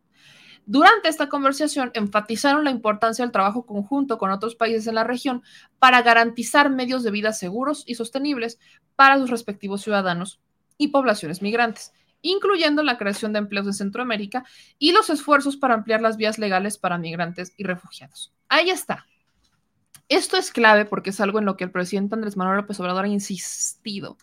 Durante esta conversación enfatizaron la importancia del trabajo conjunto con otros países en la región para garantizar medios de vida seguros y sostenibles para sus respectivos ciudadanos y poblaciones migrantes, incluyendo la creación de empleos en Centroamérica y los esfuerzos para ampliar las vías legales para migrantes y refugiados. Ahí está. Esto es clave porque es algo en lo que el presidente Andrés Manuel López Obrador ha insistido,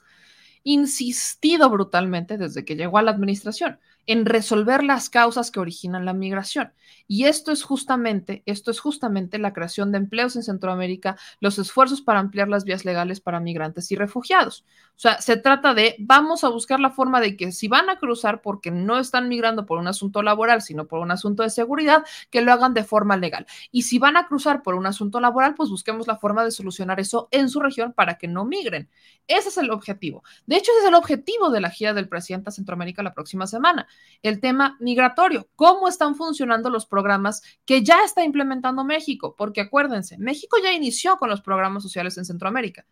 insistido brutalmente desde que llegó a la administración en resolver las causas que originan la migración. Y esto es justamente, esto es justamente la creación de empleos en Centroamérica, los esfuerzos para ampliar las vías legales para migrantes y refugiados. O sea, se trata de, vamos a buscar la forma de que si van a cruzar porque no están migrando por un asunto laboral, sino por un asunto de seguridad, que lo hagan de forma legal. Y si van a cruzar por un asunto laboral, pues busquemos la forma de solucionar eso en su región para que no migren. Ese es el objetivo. De hecho, ese es el objetivo de la gira del presidente a Centroamérica la próxima semana el tema migratorio, cómo están funcionando los programas que ya está implementando México, porque acuérdense, México ya inició con los programas sociales en Centroamérica.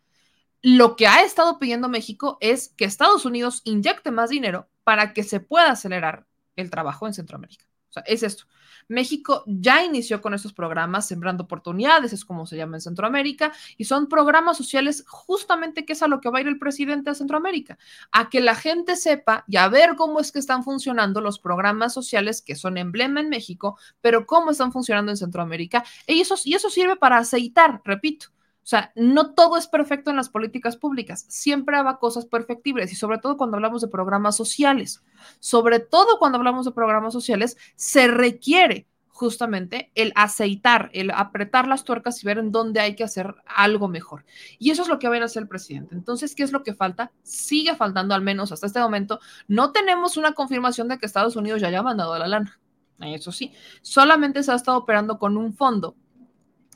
Lo que ha estado pidiendo México es que Estados Unidos inyecte más dinero para que se pueda acelerar el trabajo en Centroamérica. O sea, es esto. México ya inició con estos programas, Sembrando Oportunidades, es como se llama en Centroamérica, y son programas sociales justamente que es a lo que va a ir el presidente de Centroamérica, a que la gente sepa y a ver cómo es que están funcionando los programas sociales que son emblema en México, pero cómo están funcionando en Centroamérica. Y eso, y eso sirve para aceitar, repito, o sea, no todo es perfecto en las políticas públicas, siempre habrá cosas perfectibles y sobre todo cuando hablamos de programas sociales, sobre todo cuando hablamos de programas sociales, se requiere justamente el aceitar, el apretar las tuercas y ver en dónde hay que hacer algo mejor. Y eso es lo que va a hacer el presidente. Entonces, ¿qué es lo que falta? Sigue faltando al menos hasta este momento. No tenemos una confirmación de que Estados Unidos ya haya mandado la lana. Eso sí, solamente se ha estado operando con un fondo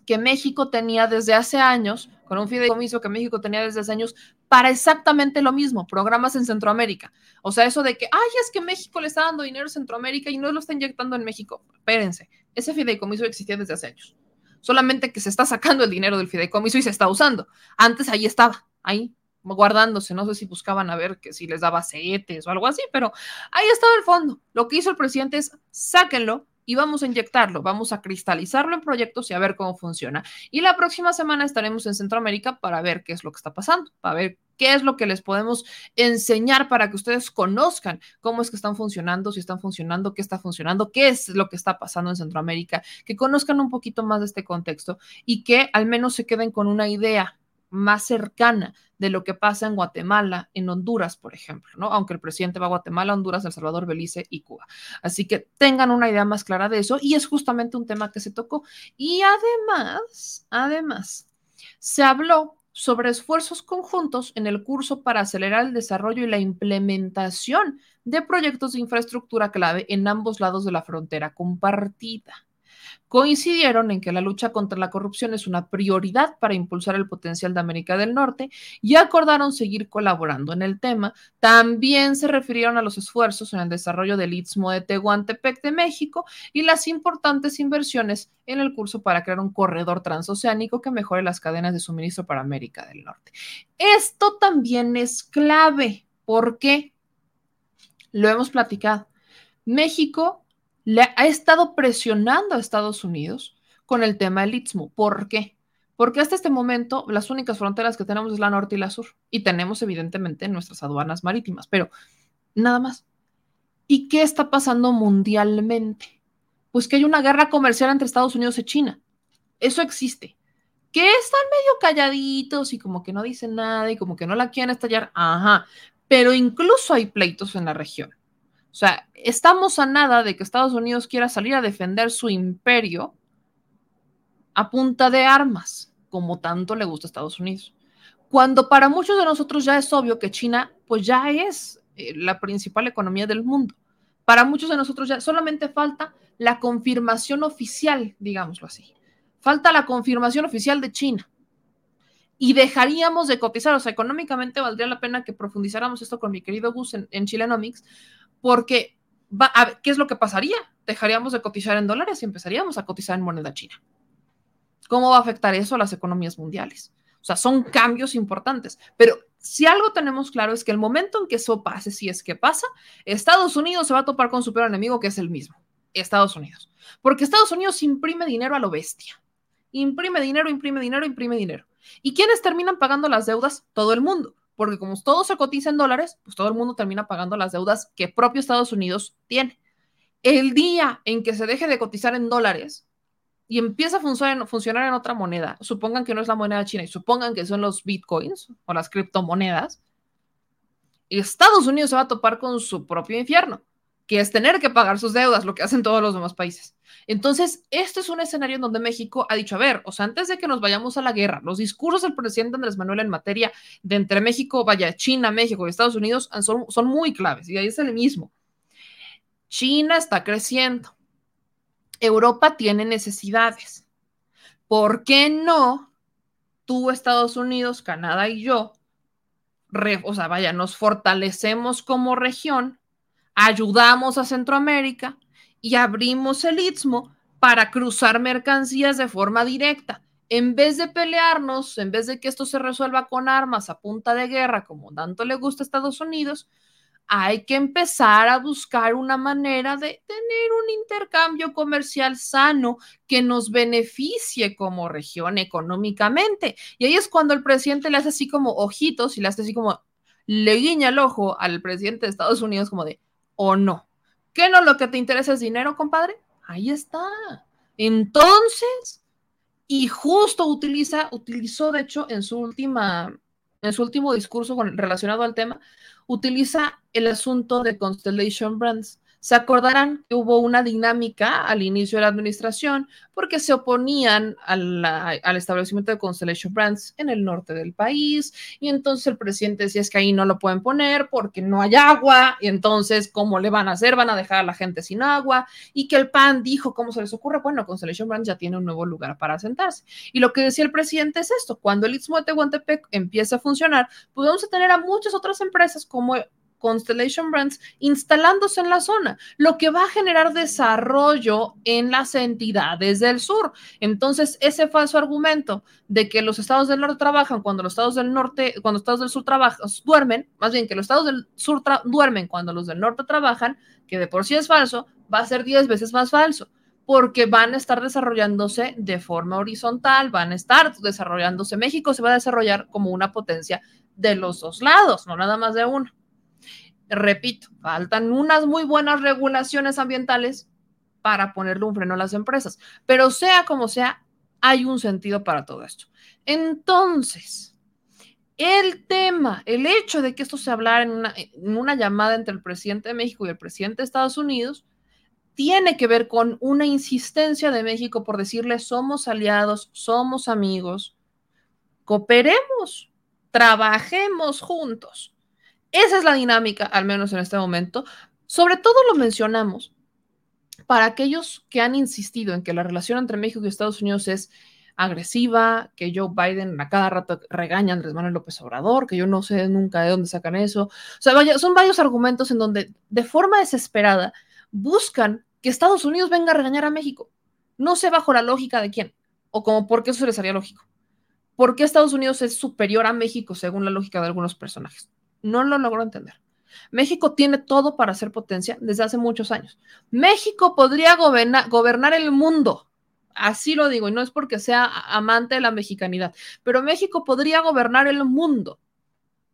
que México tenía desde hace años, con un fideicomiso que México tenía desde hace años, para exactamente lo mismo, programas en Centroamérica. O sea, eso de que, ay, es que México le está dando dinero a Centroamérica y no lo está inyectando en México. Espérense, ese fideicomiso existía desde hace años. Solamente que se está sacando el dinero del fideicomiso y se está usando. Antes ahí estaba, ahí guardándose, no sé si buscaban a ver que si les daba acetes o algo así, pero ahí estaba el fondo. Lo que hizo el presidente es sáquenlo, y vamos a inyectarlo, vamos a cristalizarlo en proyectos y a ver cómo funciona. Y la próxima semana estaremos en Centroamérica para ver qué es lo que está pasando, para ver qué es lo que les podemos enseñar para que ustedes conozcan cómo es que están funcionando, si están funcionando, qué está funcionando, qué es lo que está pasando en Centroamérica, que conozcan un poquito más de este contexto y que al menos se queden con una idea más cercana de lo que pasa en Guatemala, en Honduras, por ejemplo, ¿no? Aunque el presidente va a Guatemala, Honduras, El Salvador, Belice y Cuba. Así que tengan una idea más clara de eso y es justamente un tema que se tocó. Y además, además, se habló sobre esfuerzos conjuntos en el curso para acelerar el desarrollo y la implementación de proyectos de infraestructura clave en ambos lados de la frontera compartida coincidieron en que la lucha contra la corrupción es una prioridad para impulsar el potencial de América del Norte y acordaron seguir colaborando en el tema. También se refirieron a los esfuerzos en el desarrollo del Istmo de Tehuantepec de México y las importantes inversiones en el curso para crear un corredor transoceánico que mejore las cadenas de suministro para América del Norte. Esto también es clave. ¿Por qué? Lo hemos platicado. México le ha estado presionando a Estados Unidos con el tema del Istmo. ¿Por qué? Porque hasta este momento las únicas fronteras que tenemos es la norte y la sur. Y tenemos evidentemente nuestras aduanas marítimas, pero nada más. ¿Y qué está pasando mundialmente? Pues que hay una guerra comercial entre Estados Unidos y China. Eso existe. Que están medio calladitos y como que no dicen nada y como que no la quieren estallar. Ajá. Pero incluso hay pleitos en la región. O sea, estamos a nada de que Estados Unidos quiera salir a defender su imperio a punta de armas, como tanto le gusta a Estados Unidos. Cuando para muchos de nosotros ya es obvio que China, pues ya es eh, la principal economía del mundo. Para muchos de nosotros ya solamente falta la confirmación oficial, digámoslo así. Falta la confirmación oficial de China. Y dejaríamos de cotizar, o sea, económicamente valdría la pena que profundizáramos esto con mi querido Gus en, en Chilenomics, porque va, ¿qué es lo que pasaría? Dejaríamos de cotizar en dólares y empezaríamos a cotizar en moneda china. ¿Cómo va a afectar eso a las economías mundiales? O sea, son cambios importantes, pero si algo tenemos claro es que el momento en que eso pase, si es que pasa, Estados Unidos se va a topar con su peor enemigo, que es el mismo, Estados Unidos. Porque Estados Unidos imprime dinero a lo bestia. Imprime dinero, imprime dinero, imprime dinero. ¿Y quiénes terminan pagando las deudas? Todo el mundo porque como todo se cotiza en dólares, pues todo el mundo termina pagando las deudas que propio Estados Unidos tiene. El día en que se deje de cotizar en dólares y empieza a funcionar, en otra moneda, supongan que no es la moneda china y supongan que son los bitcoins o las criptomonedas, Estados Unidos se va a topar con su propio infierno, que es tener que pagar sus deudas, lo que hacen todos los demás países. Entonces, este es un escenario en donde México ha dicho, a ver, o sea, antes de que nos vayamos a la guerra, los discursos del presidente Andrés Manuel en materia de entre México, vaya, China, México y Estados Unidos son, muy claves, y ahí es el mismo. China está creciendo. Europa tiene necesidades. ¿Por qué no tú, Estados Unidos, Canadá y yo, o sea, vaya, nos fortalecemos como región ayudamos a Centroamérica y abrimos el istmo para cruzar mercancías de forma directa. En vez de pelearnos, en vez de que esto se resuelva con armas a punta de guerra, como tanto le gusta a Estados Unidos, hay que empezar a buscar una manera de tener un intercambio comercial sano que nos beneficie como región económicamente. Y ahí es cuando el presidente le hace así como ojitos y le hace así como, le guiña el ojo al presidente de Estados Unidos como de, o no. ¿Qué no lo que te interesa es dinero, compadre? Ahí está. Entonces, y justo utiliza, utilizó de hecho en su última, en su último discurso con, relacionado al tema, utiliza el asunto de Constellation Brands se acordarán que hubo una dinámica al inicio de la administración porque se oponían al establecimiento de Constellation Brands en el norte del país y entonces el presidente decía es que ahí no lo pueden poner porque no hay agua y entonces ¿cómo le van a hacer? Van a dejar a la gente sin agua y que el PAN dijo ¿cómo se les ocurre? Bueno, Constellation Brands ya tiene un nuevo lugar para sentarse. Y lo que decía el presidente es esto, cuando el Istmo de Tehuantepec empiece a funcionar, pues vamos a tener a muchas otras empresas como Constellation Brands instalándose en la zona, lo que va a generar desarrollo en las entidades del sur. Entonces, ese falso argumento de que los estados del norte trabajan cuando los estados del norte, cuando los estados del sur trabajan, duermen, más bien que los estados del sur duermen cuando los del norte trabajan, que de por sí es falso, va a ser 10 veces más falso porque van a estar desarrollándose de forma horizontal, van a estar desarrollándose. México se va a desarrollar como una potencia de los dos lados, no nada más de uno repito, faltan unas muy buenas regulaciones ambientales para ponerle un freno a las empresas, pero sea como sea, hay un sentido para todo esto. Entonces, el tema, el hecho de que esto se hablara en una, en una llamada entre el presidente de México y el presidente de Estados Unidos, tiene que ver con una insistencia de México por decirle somos aliados, somos amigos, cooperemos, trabajemos juntos. Esa es la dinámica, al menos en este momento. Sobre todo lo mencionamos para aquellos que han insistido en que la relación entre México y Estados Unidos es agresiva, que Joe Biden a cada rato regaña a Andrés Manuel López Obrador, que yo no sé nunca de dónde sacan eso. O sea, son varios argumentos en donde de forma desesperada buscan que Estados Unidos venga a regañar a México. No sé bajo la lógica de quién, o como por qué eso les haría lógico. ¿Por qué Estados Unidos es superior a México según la lógica de algunos personajes? No lo logro entender. México tiene todo para ser potencia desde hace muchos años. México podría gobernar, el mundo. Así lo digo, y no es porque sea amante de la mexicanidad, pero México podría gobernar el mundo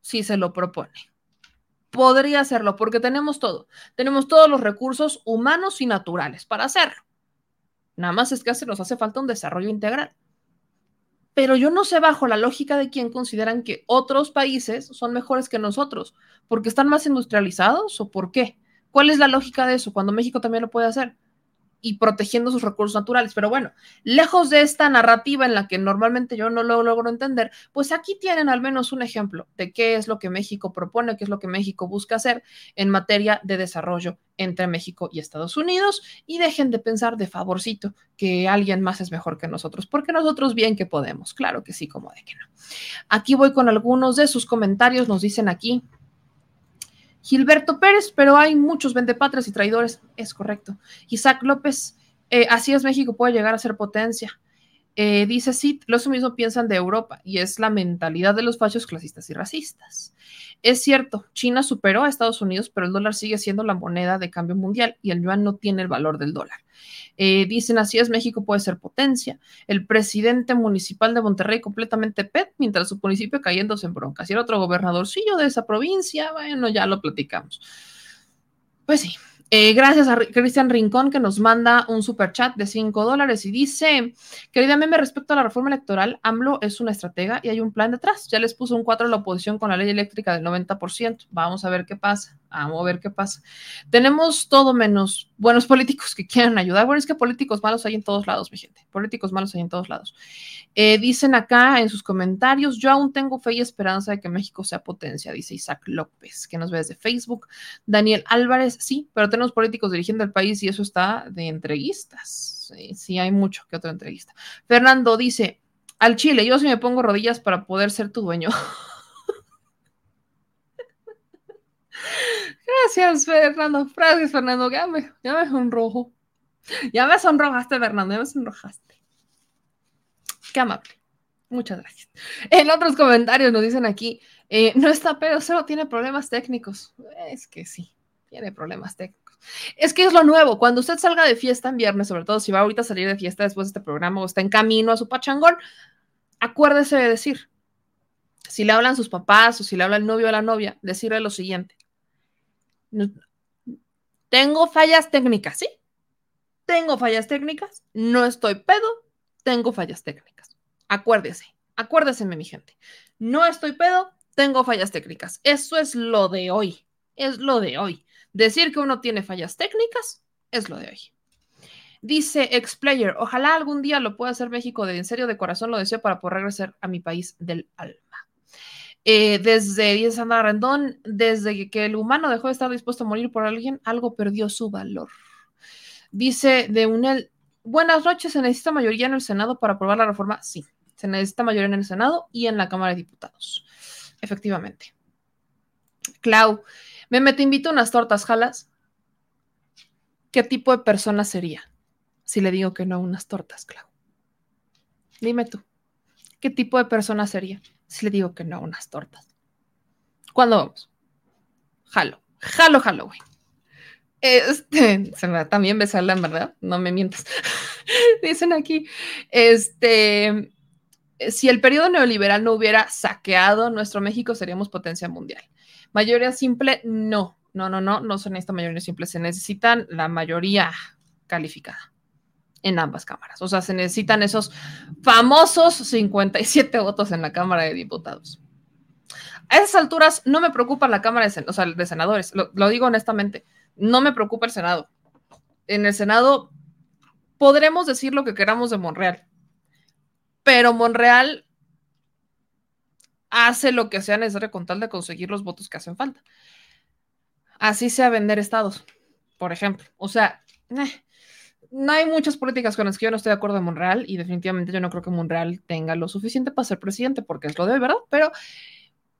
si se lo propone. Podría hacerlo porque tenemos todo. Tenemos todos los recursos humanos y naturales para hacerlo. Nada más es que nos hace falta un desarrollo integral pero yo no sé bajo la lógica de quién consideran que otros países son mejores que nosotros, porque están más industrializados o por qué. ¿Cuál es la lógica de eso cuando México también lo puede hacer? Y protegiendo sus recursos naturales. Pero bueno, lejos de esta narrativa en la que normalmente yo no lo logro entender, pues aquí tienen al menos un ejemplo de qué es lo que México propone, qué es lo que México busca hacer en materia de desarrollo entre México y Estados Unidos y dejen de pensar de favorcito que alguien más es mejor que nosotros, porque nosotros bien que podemos, claro que sí, como de que no. Aquí voy con algunos de sus comentarios, nos dicen aquí, Gilberto Pérez, pero hay muchos vendepatres y traidores, es correcto. Isaac López, eh, así es México, puede llegar a ser potencia. Eh, dice sí, lo mismo piensan de Europa y es la mentalidad de los fachos clasistas y racistas. Es cierto, China superó a Estados Unidos, pero el dólar sigue siendo la moneda de cambio mundial y el yuan no tiene el valor del dólar. Eh, dicen así es, México puede ser potencia. El presidente municipal de Monterrey completamente pet, mientras su municipio cayéndose en broncas. Y el otro gobernadorcillo de esa provincia, bueno, ya lo platicamos. Pues sí, eh, gracias a Cristian Rincón que nos manda un super chat de 5 dólares y dice, querida meme, respecto a la reforma electoral, AMLO es una estratega y hay un plan detrás. Ya les puso un 4 a la oposición con la ley eléctrica del 90%. Vamos a ver qué pasa. Vamos a ver qué pasa. Tenemos todo menos buenos políticos que quieran ayudar. Bueno, es que políticos malos hay en todos lados, mi gente. Políticos malos hay en todos lados. Eh, dicen acá en sus comentarios, yo aún tengo fe y esperanza de que México sea potencia, dice Isaac López, que nos ve desde Facebook. Daniel Álvarez, sí, pero tenemos políticos dirigiendo el país y eso está de entreguistas. Sí, sí hay mucho que otra entrevista. Fernando dice, al Chile, yo sí me pongo rodillas para poder ser tu dueño. Gracias, Fernando. Gracias, Fernando. Ya me, ya me sonrojo. Ya me sonrojaste, Fernando. Ya me sonrojaste. Qué amable. Muchas gracias. En otros comentarios nos dicen aquí, eh, no está pedo, solo tiene problemas técnicos. Es que sí, tiene problemas técnicos. Es que es lo nuevo. Cuando usted salga de fiesta en viernes, sobre todo si va ahorita a salir de fiesta después de este programa o está en camino a su pachangón, acuérdese de decir, si le hablan sus papás o si le habla el novio o la novia, decirle lo siguiente. Tengo fallas técnicas, ¿sí? Tengo fallas técnicas, no estoy pedo, tengo fallas técnicas. Acuérdese, acuérdese, mi gente. No estoy pedo, tengo fallas técnicas. Eso es lo de hoy, es lo de hoy. Decir que uno tiene fallas técnicas es lo de hoy. Dice Explayer, ojalá algún día lo pueda hacer México, de en serio, de corazón lo deseo para poder regresar a mi país del alma. Eh, desde, dice Sandra Rendón, desde que el humano dejó de estar dispuesto a morir por alguien, algo perdió su valor. Dice de Unel, buenas noches, ¿se necesita mayoría en el Senado para aprobar la reforma? Sí, se necesita mayoría en el Senado y en la Cámara de Diputados. Efectivamente. Clau, Meme, te invito a unas tortas, ¿jalas? ¿Qué tipo de persona sería si le digo que no a unas tortas, Clau? Dime tú, ¿qué tipo de persona sería si le digo que no unas tortas? ¿Cuándo vamos? Jalo, jalo Halloween. Este, se me da también besarla, ¿verdad? No me mientas. Dicen aquí, este, si el periodo neoliberal no hubiera saqueado nuestro México, seríamos potencia mundial. Mayoría simple, no, no, no, no, no se necesita mayoría simple, se necesitan la mayoría calificada en ambas cámaras. O sea, se necesitan esos famosos 57 votos en la Cámara de Diputados. A esas alturas no me preocupa la Cámara de, Senadores, lo, digo honestamente, no me preocupa el Senado. En el Senado podremos decir lo que queramos de Monreal, pero Monreal hace lo que sea necesario con tal de conseguir los votos que hacen falta. Así sea vender estados, por ejemplo. O sea, eh, no hay muchas políticas con las que yo no estoy de acuerdo en Monreal y definitivamente yo no creo que Monreal tenga lo suficiente para ser presidente porque es lo de verdad, pero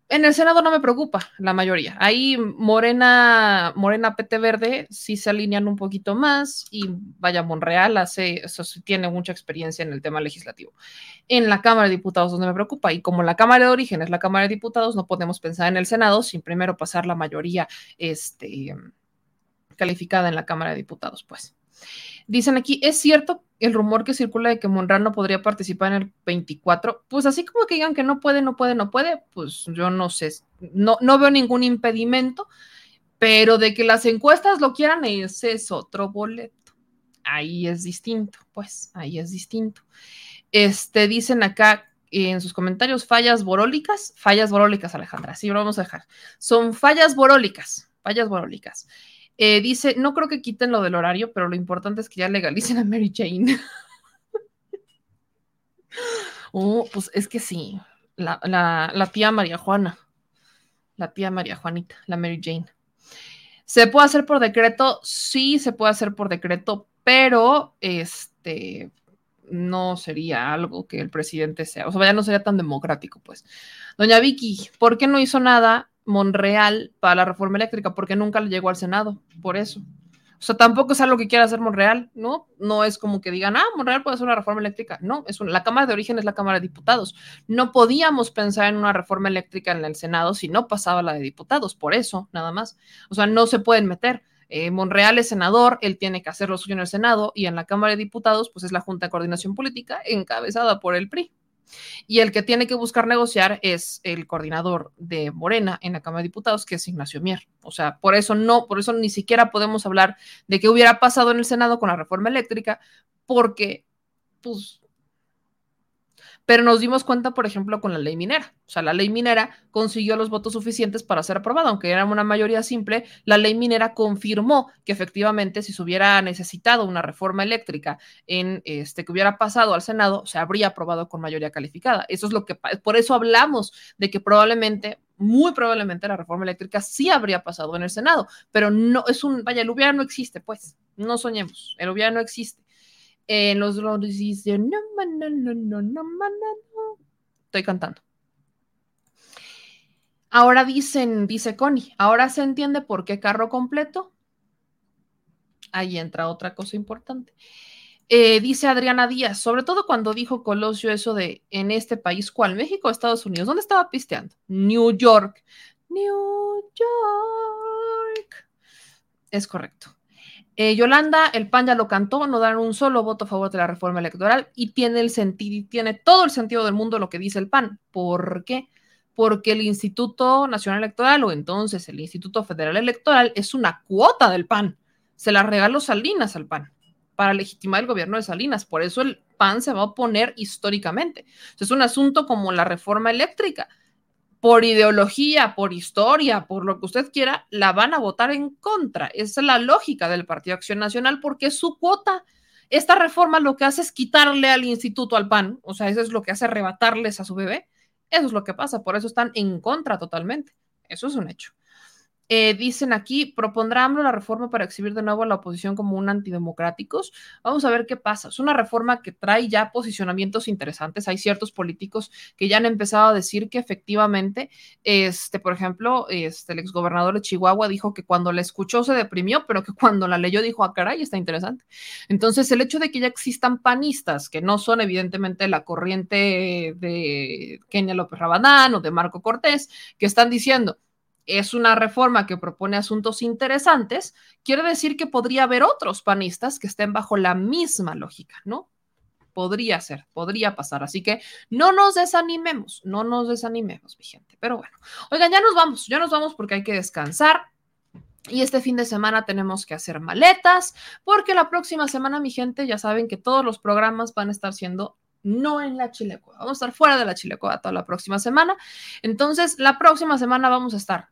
en el Senado no me preocupa la mayoría. Ahí Morena, Morena PT Verde sí se alinean un poquito más y vaya, Monreal hace, eso sí tiene mucha experiencia en el tema legislativo. En la Cámara de Diputados donde me preocupa y como la Cámara de origen es la Cámara de Diputados, no podemos pensar en el Senado sin primero pasar la mayoría este, calificada en la Cámara de Diputados, pues. Dicen aquí, ¿es cierto el rumor que circula de que Monreal no podría participar en el 24? Pues así como que digan que no puede, no puede, no puede, pues yo no sé, no, no veo ningún impedimento, pero de que las encuestas lo quieran, ese es otro boleto. Ahí es distinto, pues, ahí es distinto. Este, dicen acá en sus comentarios fallas borólicas, fallas borólicas, Alejandra, sí, lo vamos a dejar. Son fallas borólicas, fallas borólicas. Eh, dice, no creo que quiten lo del horario, pero lo importante es que ya legalicen a Mary Jane. oh, pues es que sí, la, la, tía María Juana, la tía María Juanita, la Mary Jane. ¿Se puede hacer por decreto? Sí, se puede hacer por decreto, pero este no sería algo que el presidente sea, o sea, ya no sería tan democrático, pues. Doña Vicky, ¿por qué no hizo nada Monreal para la reforma eléctrica, porque nunca le llegó al Senado, por eso. O sea, tampoco es algo que quiera hacer Monreal, ¿no? No es como que digan, ah, Monreal puede hacer una reforma eléctrica. No, es la Cámara de Origen es la Cámara de Diputados. No podíamos pensar en una reforma eléctrica en el Senado si no pasaba la de diputados, por eso, nada más. O sea, no se pueden meter. Eh, Monreal es senador, él tiene que hacer lo suyo en el Senado y en la Cámara de Diputados, pues es la Junta de Coordinación Política encabezada por el PRI. Y el que tiene que buscar negociar es el coordinador de Morena en la Cámara de Diputados, que es Ignacio Mier. O sea, por eso no, por eso ni siquiera podemos hablar de qué hubiera pasado en el Senado con la reforma eléctrica, porque pues pero nos dimos cuenta, por ejemplo, con la ley minera. O sea, la ley minera consiguió los votos suficientes para ser aprobada, aunque era una mayoría simple. La ley minera confirmó que efectivamente, si se hubiera necesitado una reforma eléctrica en este que hubiera pasado al Senado, se habría aprobado con mayoría calificada. Eso es lo que, por eso hablamos de que probablemente muy probablemente la reforma eléctrica sí habría pasado en el Senado, pero no es un, vaya, el hubiera no existe, pues, no soñemos, el hubiera no existe. En los no, no, no, no, no, no, no. Estoy cantando. Ahora dicen, dice Connie, ahora se entiende por qué carro completo. Ahí entra otra cosa importante. Eh, dice Adriana Díaz, sobre todo cuando dijo Colosio eso de en este país, ¿cuál? México Estados Unidos? ¿Dónde estaba pisteando? New York. New York. Es correcto. Eh, Yolanda, el PAN ya lo cantó, no dan un solo voto a favor de la reforma electoral y tiene el sentido, tiene todo el sentido del mundo lo que dice el PAN. ¿Por qué? Porque el Instituto Nacional Electoral o entonces el Instituto Federal Electoral es una cuota del PAN. Se la regaló Salinas al PAN para legitimar el gobierno de Salinas. Por eso el PAN se va a oponer históricamente. Es un asunto como la reforma eléctrica. Por ideología, por historia, por lo que usted quiera, la van a votar en contra. Esa es la lógica del Partido Acción Nacional porque su cuota. Esta reforma lo que hace es quitarle al instituto al PAN, o sea, eso es lo que hace arrebatarles a su bebé. Eso es lo que pasa, por eso están en contra totalmente. Eso es un hecho. Eh, dicen aquí, propondrá AMLO la reforma para exhibir de nuevo a la oposición como un antidemocráticos. Vamos a ver qué pasa. Es una reforma que trae ya posicionamientos interesantes. Hay ciertos políticos que ya han empezado a decir que efectivamente, este, por ejemplo, este, el exgobernador de Chihuahua dijo que cuando la escuchó se deprimió, pero que cuando la leyó dijo, ah, caray, está interesante. Entonces, el hecho de que ya existan panistas, que no son evidentemente la corriente de Kenia López Rabadán o de Marco Cortés, que están diciendo, es una reforma que propone asuntos interesantes, quiere decir que podría haber otros panistas que estén bajo la misma lógica, ¿no? Podría ser, podría pasar. Así que no nos desanimemos, no nos desanimemos, mi gente. Pero bueno, oigan, ya nos vamos, ya nos vamos porque hay que descansar. Y este fin de semana tenemos que hacer maletas, porque la próxima semana, mi gente, ya saben que todos los programas van a estar siendo no en la Chilecoa. Vamos a estar fuera de la Chilecoa toda la próxima semana. Entonces, la próxima semana vamos a estar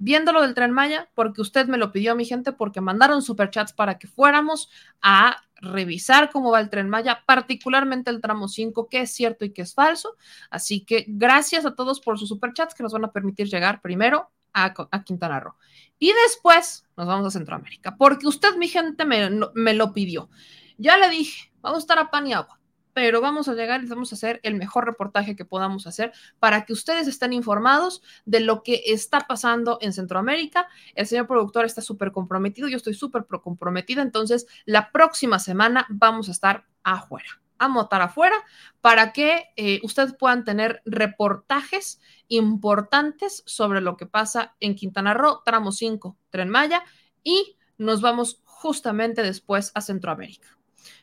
viendo lo del tren Maya, porque usted me lo pidió, mi gente, porque mandaron superchats para que fuéramos a revisar cómo va el tren Maya, particularmente el tramo 5, qué es cierto y qué es falso. Así que gracias a todos por sus superchats que nos van a permitir llegar primero a, Quintana Roo. Y después nos vamos a Centroamérica, porque usted, mi gente, me, me lo pidió. Ya le dije, vamos a estar a pan y agua pero vamos a llegar y vamos a hacer el mejor reportaje que podamos hacer para que ustedes estén informados de lo que está pasando en Centroamérica. El señor productor está súper comprometido, yo estoy súper comprometida, entonces la próxima semana vamos a estar afuera a motar afuera para que eh, ustedes puedan tener reportajes importantes sobre lo que pasa en Quintana Roo, tramo 5, Tren Maya, y nos vamos justamente después a Centroamérica.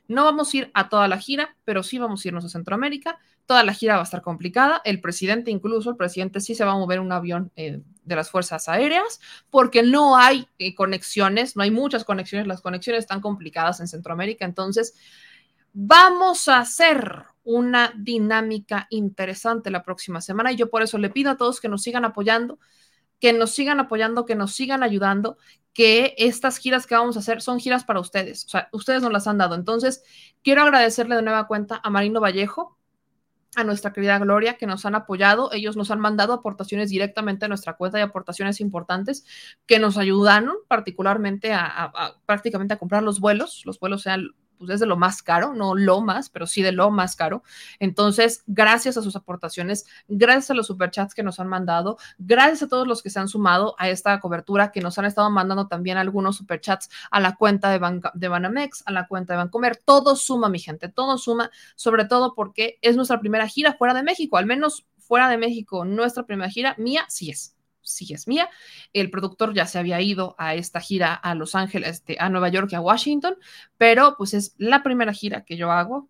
No vamos a ir a toda la gira, pero sí vamos a irnos a Centroamérica. Toda la gira va a estar complicada. El presidente, incluso, el presidente sí se va a mover un avión eh, de las Fuerzas Aéreas, porque no hay eh, conexiones, no hay muchas conexiones, las conexiones están complicadas en Centroamérica. Entonces, vamos a hacer una dinámica interesante la próxima semana y yo por eso le pido a todos que nos sigan apoyando que nos sigan apoyando, que nos sigan ayudando, que estas giras que vamos a hacer son giras para ustedes. O sea, ustedes nos las han dado. Entonces, quiero agradecerle de nueva cuenta a Marino Vallejo, a nuestra querida Gloria, que nos han apoyado. Ellos nos han mandado aportaciones directamente a nuestra cuenta y aportaciones importantes que nos ayudaron particularmente a, prácticamente a comprar los vuelos. Los vuelos sean pues es de lo más caro, no lo más, pero sí de lo más caro. Entonces, gracias a sus aportaciones, gracias a los superchats que nos han mandado, gracias a todos los que se han sumado a esta cobertura, que nos han estado mandando también algunos superchats a la cuenta de, de Banamex, a la cuenta de Bancomer. Todo suma, mi gente, todo suma, sobre todo porque es nuestra primera gira fuera de México, al menos fuera de México, nuestra primera gira, mía sí es sí es mía. El productor ya se había ido a esta gira a Los Ángeles, este, a Nueva York y a Washington, pero pues es la primera gira que yo hago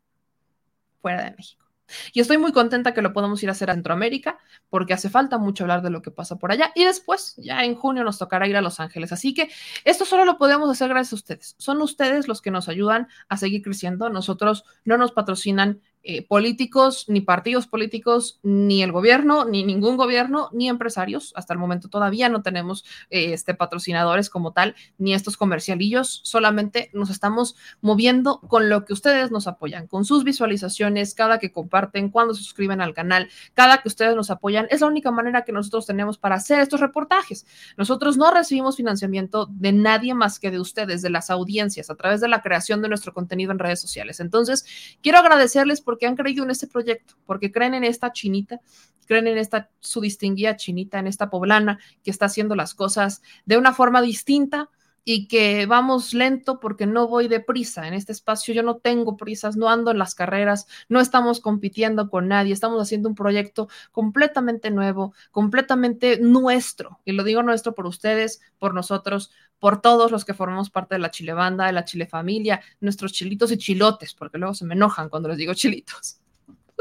fuera de México. Y estoy muy contenta que lo podamos ir a hacer a Centroamérica, porque hace falta mucho hablar de lo que pasa por allá. Y después, ya en junio, nos tocará ir a Los Ángeles. Así que esto solo lo podemos hacer gracias a ustedes. Son ustedes los que nos ayudan a seguir creciendo. Nosotros no nos patrocinan eh, políticos, ni partidos políticos, ni el gobierno, ni ningún gobierno, ni empresarios. Hasta el momento todavía no tenemos eh, este, patrocinadores como tal, ni estos comercialillos. Solamente nos estamos moviendo con lo que ustedes nos apoyan, con sus visualizaciones, cada que comparten, cuando se suscriben al canal, cada que ustedes nos apoyan. Es la única manera que nosotros tenemos para hacer estos reportajes. Nosotros no recibimos financiamiento de nadie más que de ustedes, de las audiencias, a través de la creación de nuestro contenido en redes sociales. Entonces, quiero agradecerles por porque han creído en este proyecto, porque creen en esta chinita, creen en esta su distinguida chinita, en esta poblana que está haciendo las cosas de una forma distinta, y que vamos lento porque no voy deprisa. En este espacio yo no tengo prisas, no ando en las carreras, no estamos compitiendo con nadie, estamos haciendo un proyecto completamente nuevo, completamente nuestro. Y lo digo nuestro por ustedes, por nosotros, por todos los que formamos parte de la Chile Banda, de la Chile Familia, nuestros chilitos y chilotes, porque luego se me enojan cuando les digo chilitos.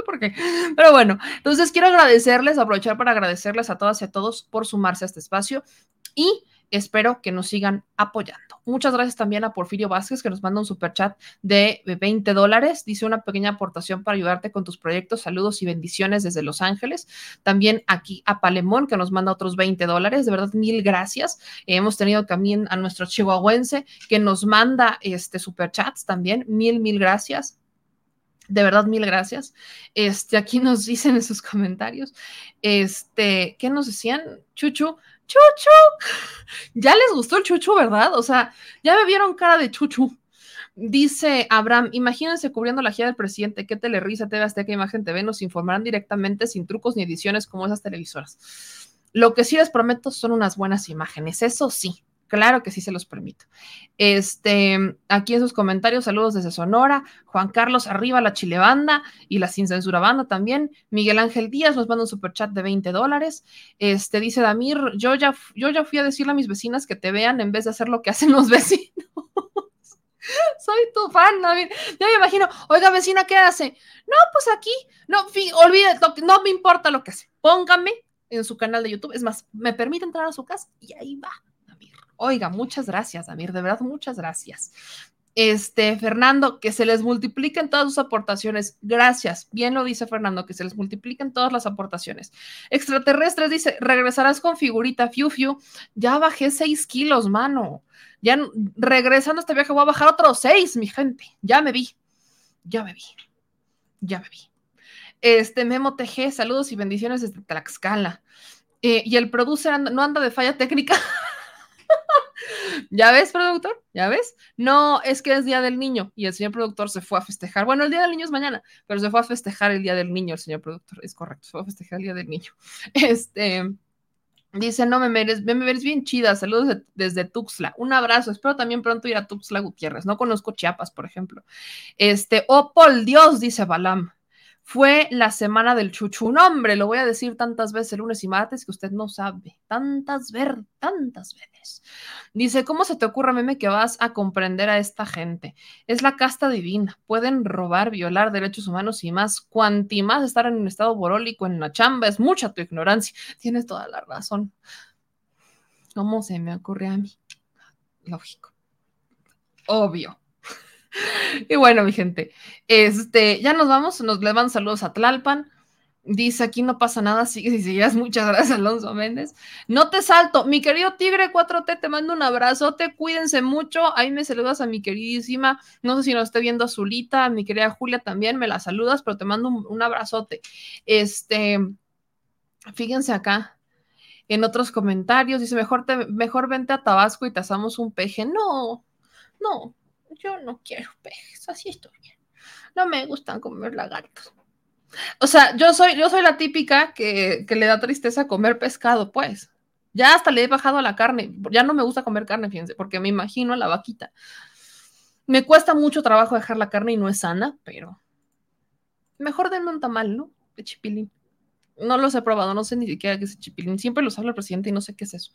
Por qué. Pero bueno, entonces quiero agradecerles, aprovechar para agradecerles a todas y a todos por sumarse a este espacio y espero que nos sigan apoyando. Muchas gracias también a Porfirio Vázquez que nos manda un super chat de 20 dólares. Dice una pequeña aportación para ayudarte con tus proyectos. Saludos y bendiciones desde Los Ángeles. También aquí a Palemón que nos manda otros 20 dólares. De verdad, mil gracias. hemos tenido también a nuestro chihuahuense que nos manda este super chats también. Mil, mil gracias. De verdad, mil gracias. Este, aquí nos dicen en sus comentarios, este, ¿qué nos decían? Chuchu, chuchu. Ya les gustó el chuchu, ¿verdad? O sea, ya me vieron cara de chuchu. Dice Abraham, imagínense cubriendo la gira del presidente, qué telerisa, TV Azteca, Imagen TV nos informarán directamente sin trucos ni ediciones como esas televisoras. Lo que sí les prometo son unas buenas imágenes, eso sí, Claro que sí se los permito. Este, aquí en sus comentarios, saludos desde Sonora, Juan Carlos Arriba, la Chile Banda y la Sin Censura Banda también. Miguel Ángel Díaz nos manda un superchat de 20 dólares. Este, dice Damir, yo ya, yo ya fui a decirle a mis vecinas que te vean en vez de hacer lo que hacen los vecinos. Soy tu fan, David. Ya me imagino, oiga, vecina, ¿qué hace? No, pues aquí, no, olvide, no me importa lo que hace. Póngame en su canal de YouTube. Es más, me permite entrar a su casa y ahí va Oiga, muchas gracias, Amir, de verdad, muchas gracias. Este, Fernando, que se les multipliquen todas sus aportaciones. Gracias. Bien lo dice Fernando, que se les multipliquen todas las aportaciones. Extraterrestres dice, regresarás con figurita, fiu, fiu. Ya bajé seis kilos, mano. Ya regresando a este viaje voy a bajar otros seis, mi gente. Ya me vi. Ya me vi. Ya me vi. Este, Memo TG, saludos y bendiciones desde Tlaxcala. Eh, y el producer no anda de falla técnica. ¿Ya ves, productor? ¿Ya ves? No, es que es Día del Niño y el señor productor se fue a festejar. Bueno, el Día del Niño es mañana, pero se fue a festejar el Día del Niño el señor productor. Es correcto, se fue a festejar el Día del Niño. Este. Dice, no me meres, me meres bien chida, saludos desde Tuxtla, un abrazo, espero también pronto ir a Tuxtla Gutiérrez, no conozco Chiapas, por ejemplo. Este, oh, por Dios, dice Balam, fue la semana del chuchu. No, hombre, lo voy a decir tantas veces el lunes y martes que usted no sabe. Tantas ver, tantas veces. Dice, ¿cómo se te ocurre, meme, que vas a comprender a esta gente? Es la casta divina. Pueden robar, violar derechos humanos y más. Cuanti más estar en un estado borólico en la chamba, es mucha tu ignorancia. Tienes toda la razón. ¿Cómo se me ocurre a mí? Lógico. Obvio. Y bueno, mi gente, este, ya nos vamos, nos le van saludos a Tlalpan. Dice aquí no pasa nada, sigue y sigues. Muchas gracias, Alonso Méndez. No te salto, mi querido Tigre 4T, te mando un abrazote, cuídense mucho. Ahí me saludas a mi queridísima, no sé si nos esté viendo Azulita, mi querida Julia también, me la saludas, pero te mando un, abrazote. Este, fíjense acá, en otros comentarios, dice, mejor, te, mejor vente a Tabasco y te asamos un peje. No, no, yo no quiero pejes, así estoy bien. No me gustan comer lagartos. O sea, yo soy, yo soy la típica que, que, le da tristeza comer pescado, pues. Ya hasta le he bajado a la carne. Ya no me gusta comer carne, fíjense, porque me imagino a la vaquita. Me cuesta mucho trabajo dejar la carne y no es sana, pero mejor denme un tamal, ¿no? De chipilín. No los he probado, no sé ni siquiera qué es chipilín. Siempre los habla el presidente y no sé qué es eso.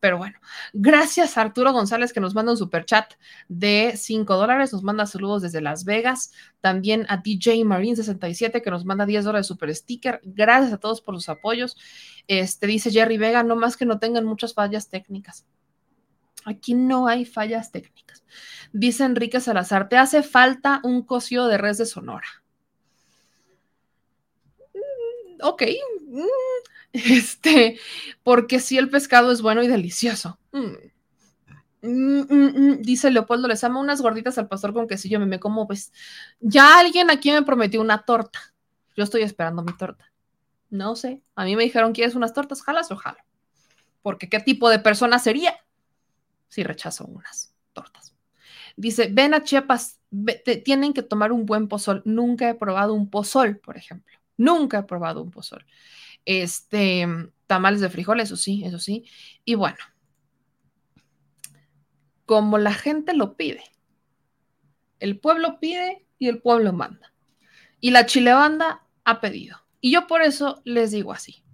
Pero bueno, gracias a Arturo González que nos manda un super chat de 5 dólares. Nos manda saludos desde Las Vegas. También a DJ Marine 67 que nos manda 10 dólares de super sticker. Gracias a todos por los apoyos. Este dice Jerry Vega, no más que no tengan muchas fallas técnicas. Aquí no hay fallas técnicas. Dice Enrique Salazar, te hace falta un cosío de res de Sonora ok, mm, este, porque si el pescado es bueno y delicioso. Mm. Mm, dice Leopoldo, les amo unas gorditas al pastor con quesillo, me como pues, ya alguien aquí me prometió una torta. Yo estoy esperando mi torta. No sé, a mí me dijeron, ¿quieres unas tortas? ¿Jalas o jalo? Porque ¿qué tipo de persona sería si rechazo unas tortas? Dice, ven a Chiapas, tienen que tomar un buen pozol. Nunca he probado un pozol, por ejemplo. Nunca he probado un pozol. Este, tamales de frijoles, eso sí, eso sí. Y bueno, como la gente lo pide. El pueblo pide y el pueblo manda. Y la chilebanda ha pedido. Y yo por eso les digo así.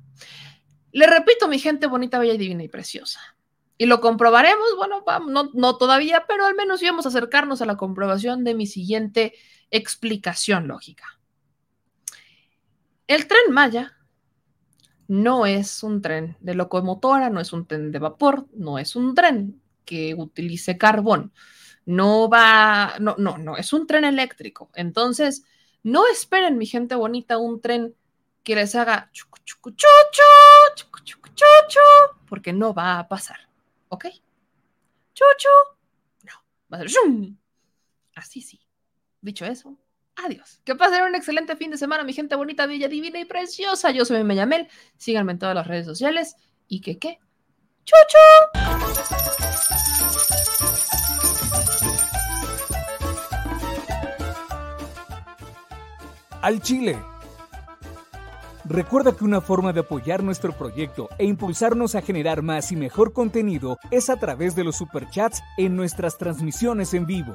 Le repito, mi gente bonita, bella, divina y preciosa. Y lo comprobaremos, bueno, no, no todavía, pero al menos íbamos a acercarnos a la comprobación de mi siguiente explicación lógica. El tren Maya no es un tren de locomotora, no es un tren de vapor, no es un tren que utilice carbón. No va, no, no, no, es un tren eléctrico. Entonces, no esperen, mi gente bonita, un tren que les haga chucu, chucu, chuchu, chucu, chuchu, porque no va a pasar. ¿Ok? Chuchu, no, va a ser shum. Así sí. Dicho eso, adiós. Que pasen un excelente fin de semana, mi gente bonita, bella, divina y preciosa. Yo soy Meyamel. Síganme en todas las redes sociales. Y que qué. ¡Chuchu! al Chile. Recuerda que una forma de apoyar nuestro proyecto e impulsarnos a generar más y mejor contenido es a través de los superchats en nuestras transmisiones en vivo.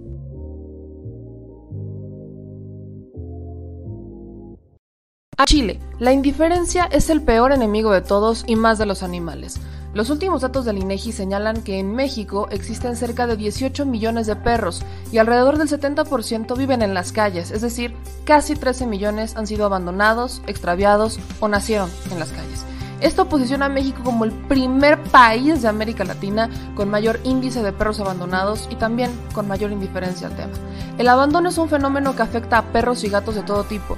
Chile, la indiferencia es el peor enemigo de todos y más de los animales. Los últimos datos del INEGI señalan que en México existen cerca de 18 millones de perros y alrededor del 70% viven en las calles, es decir, casi 13 millones han sido abandonados, extraviados o nacieron en las calles. Esto posiciona a México como el primer país de América Latina con mayor índice de perros abandonados y también con mayor indiferencia al tema. El abandono es un fenómeno que afecta a perros y gatos de todo tipo,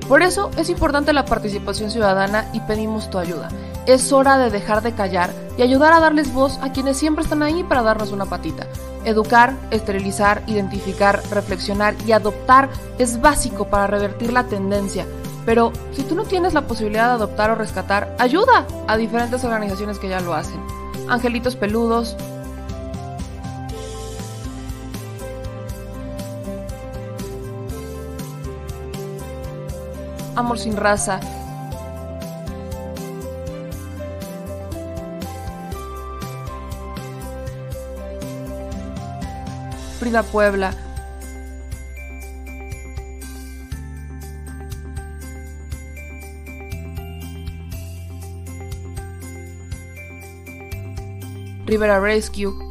Por eso es importante la participación ciudadana y pedimos tu ayuda. Es hora de dejar de callar y ayudar a darles voz a quienes siempre están ahí para darnos una patita. Educar, esterilizar, identificar, reflexionar y adoptar es básico para revertir la tendencia. Pero si tú no tienes la posibilidad de adoptar o rescatar, ayuda a diferentes organizaciones que ya lo hacen. Angelitos Peludos, Amor sin raza, Frida Puebla. Rivera Rescue.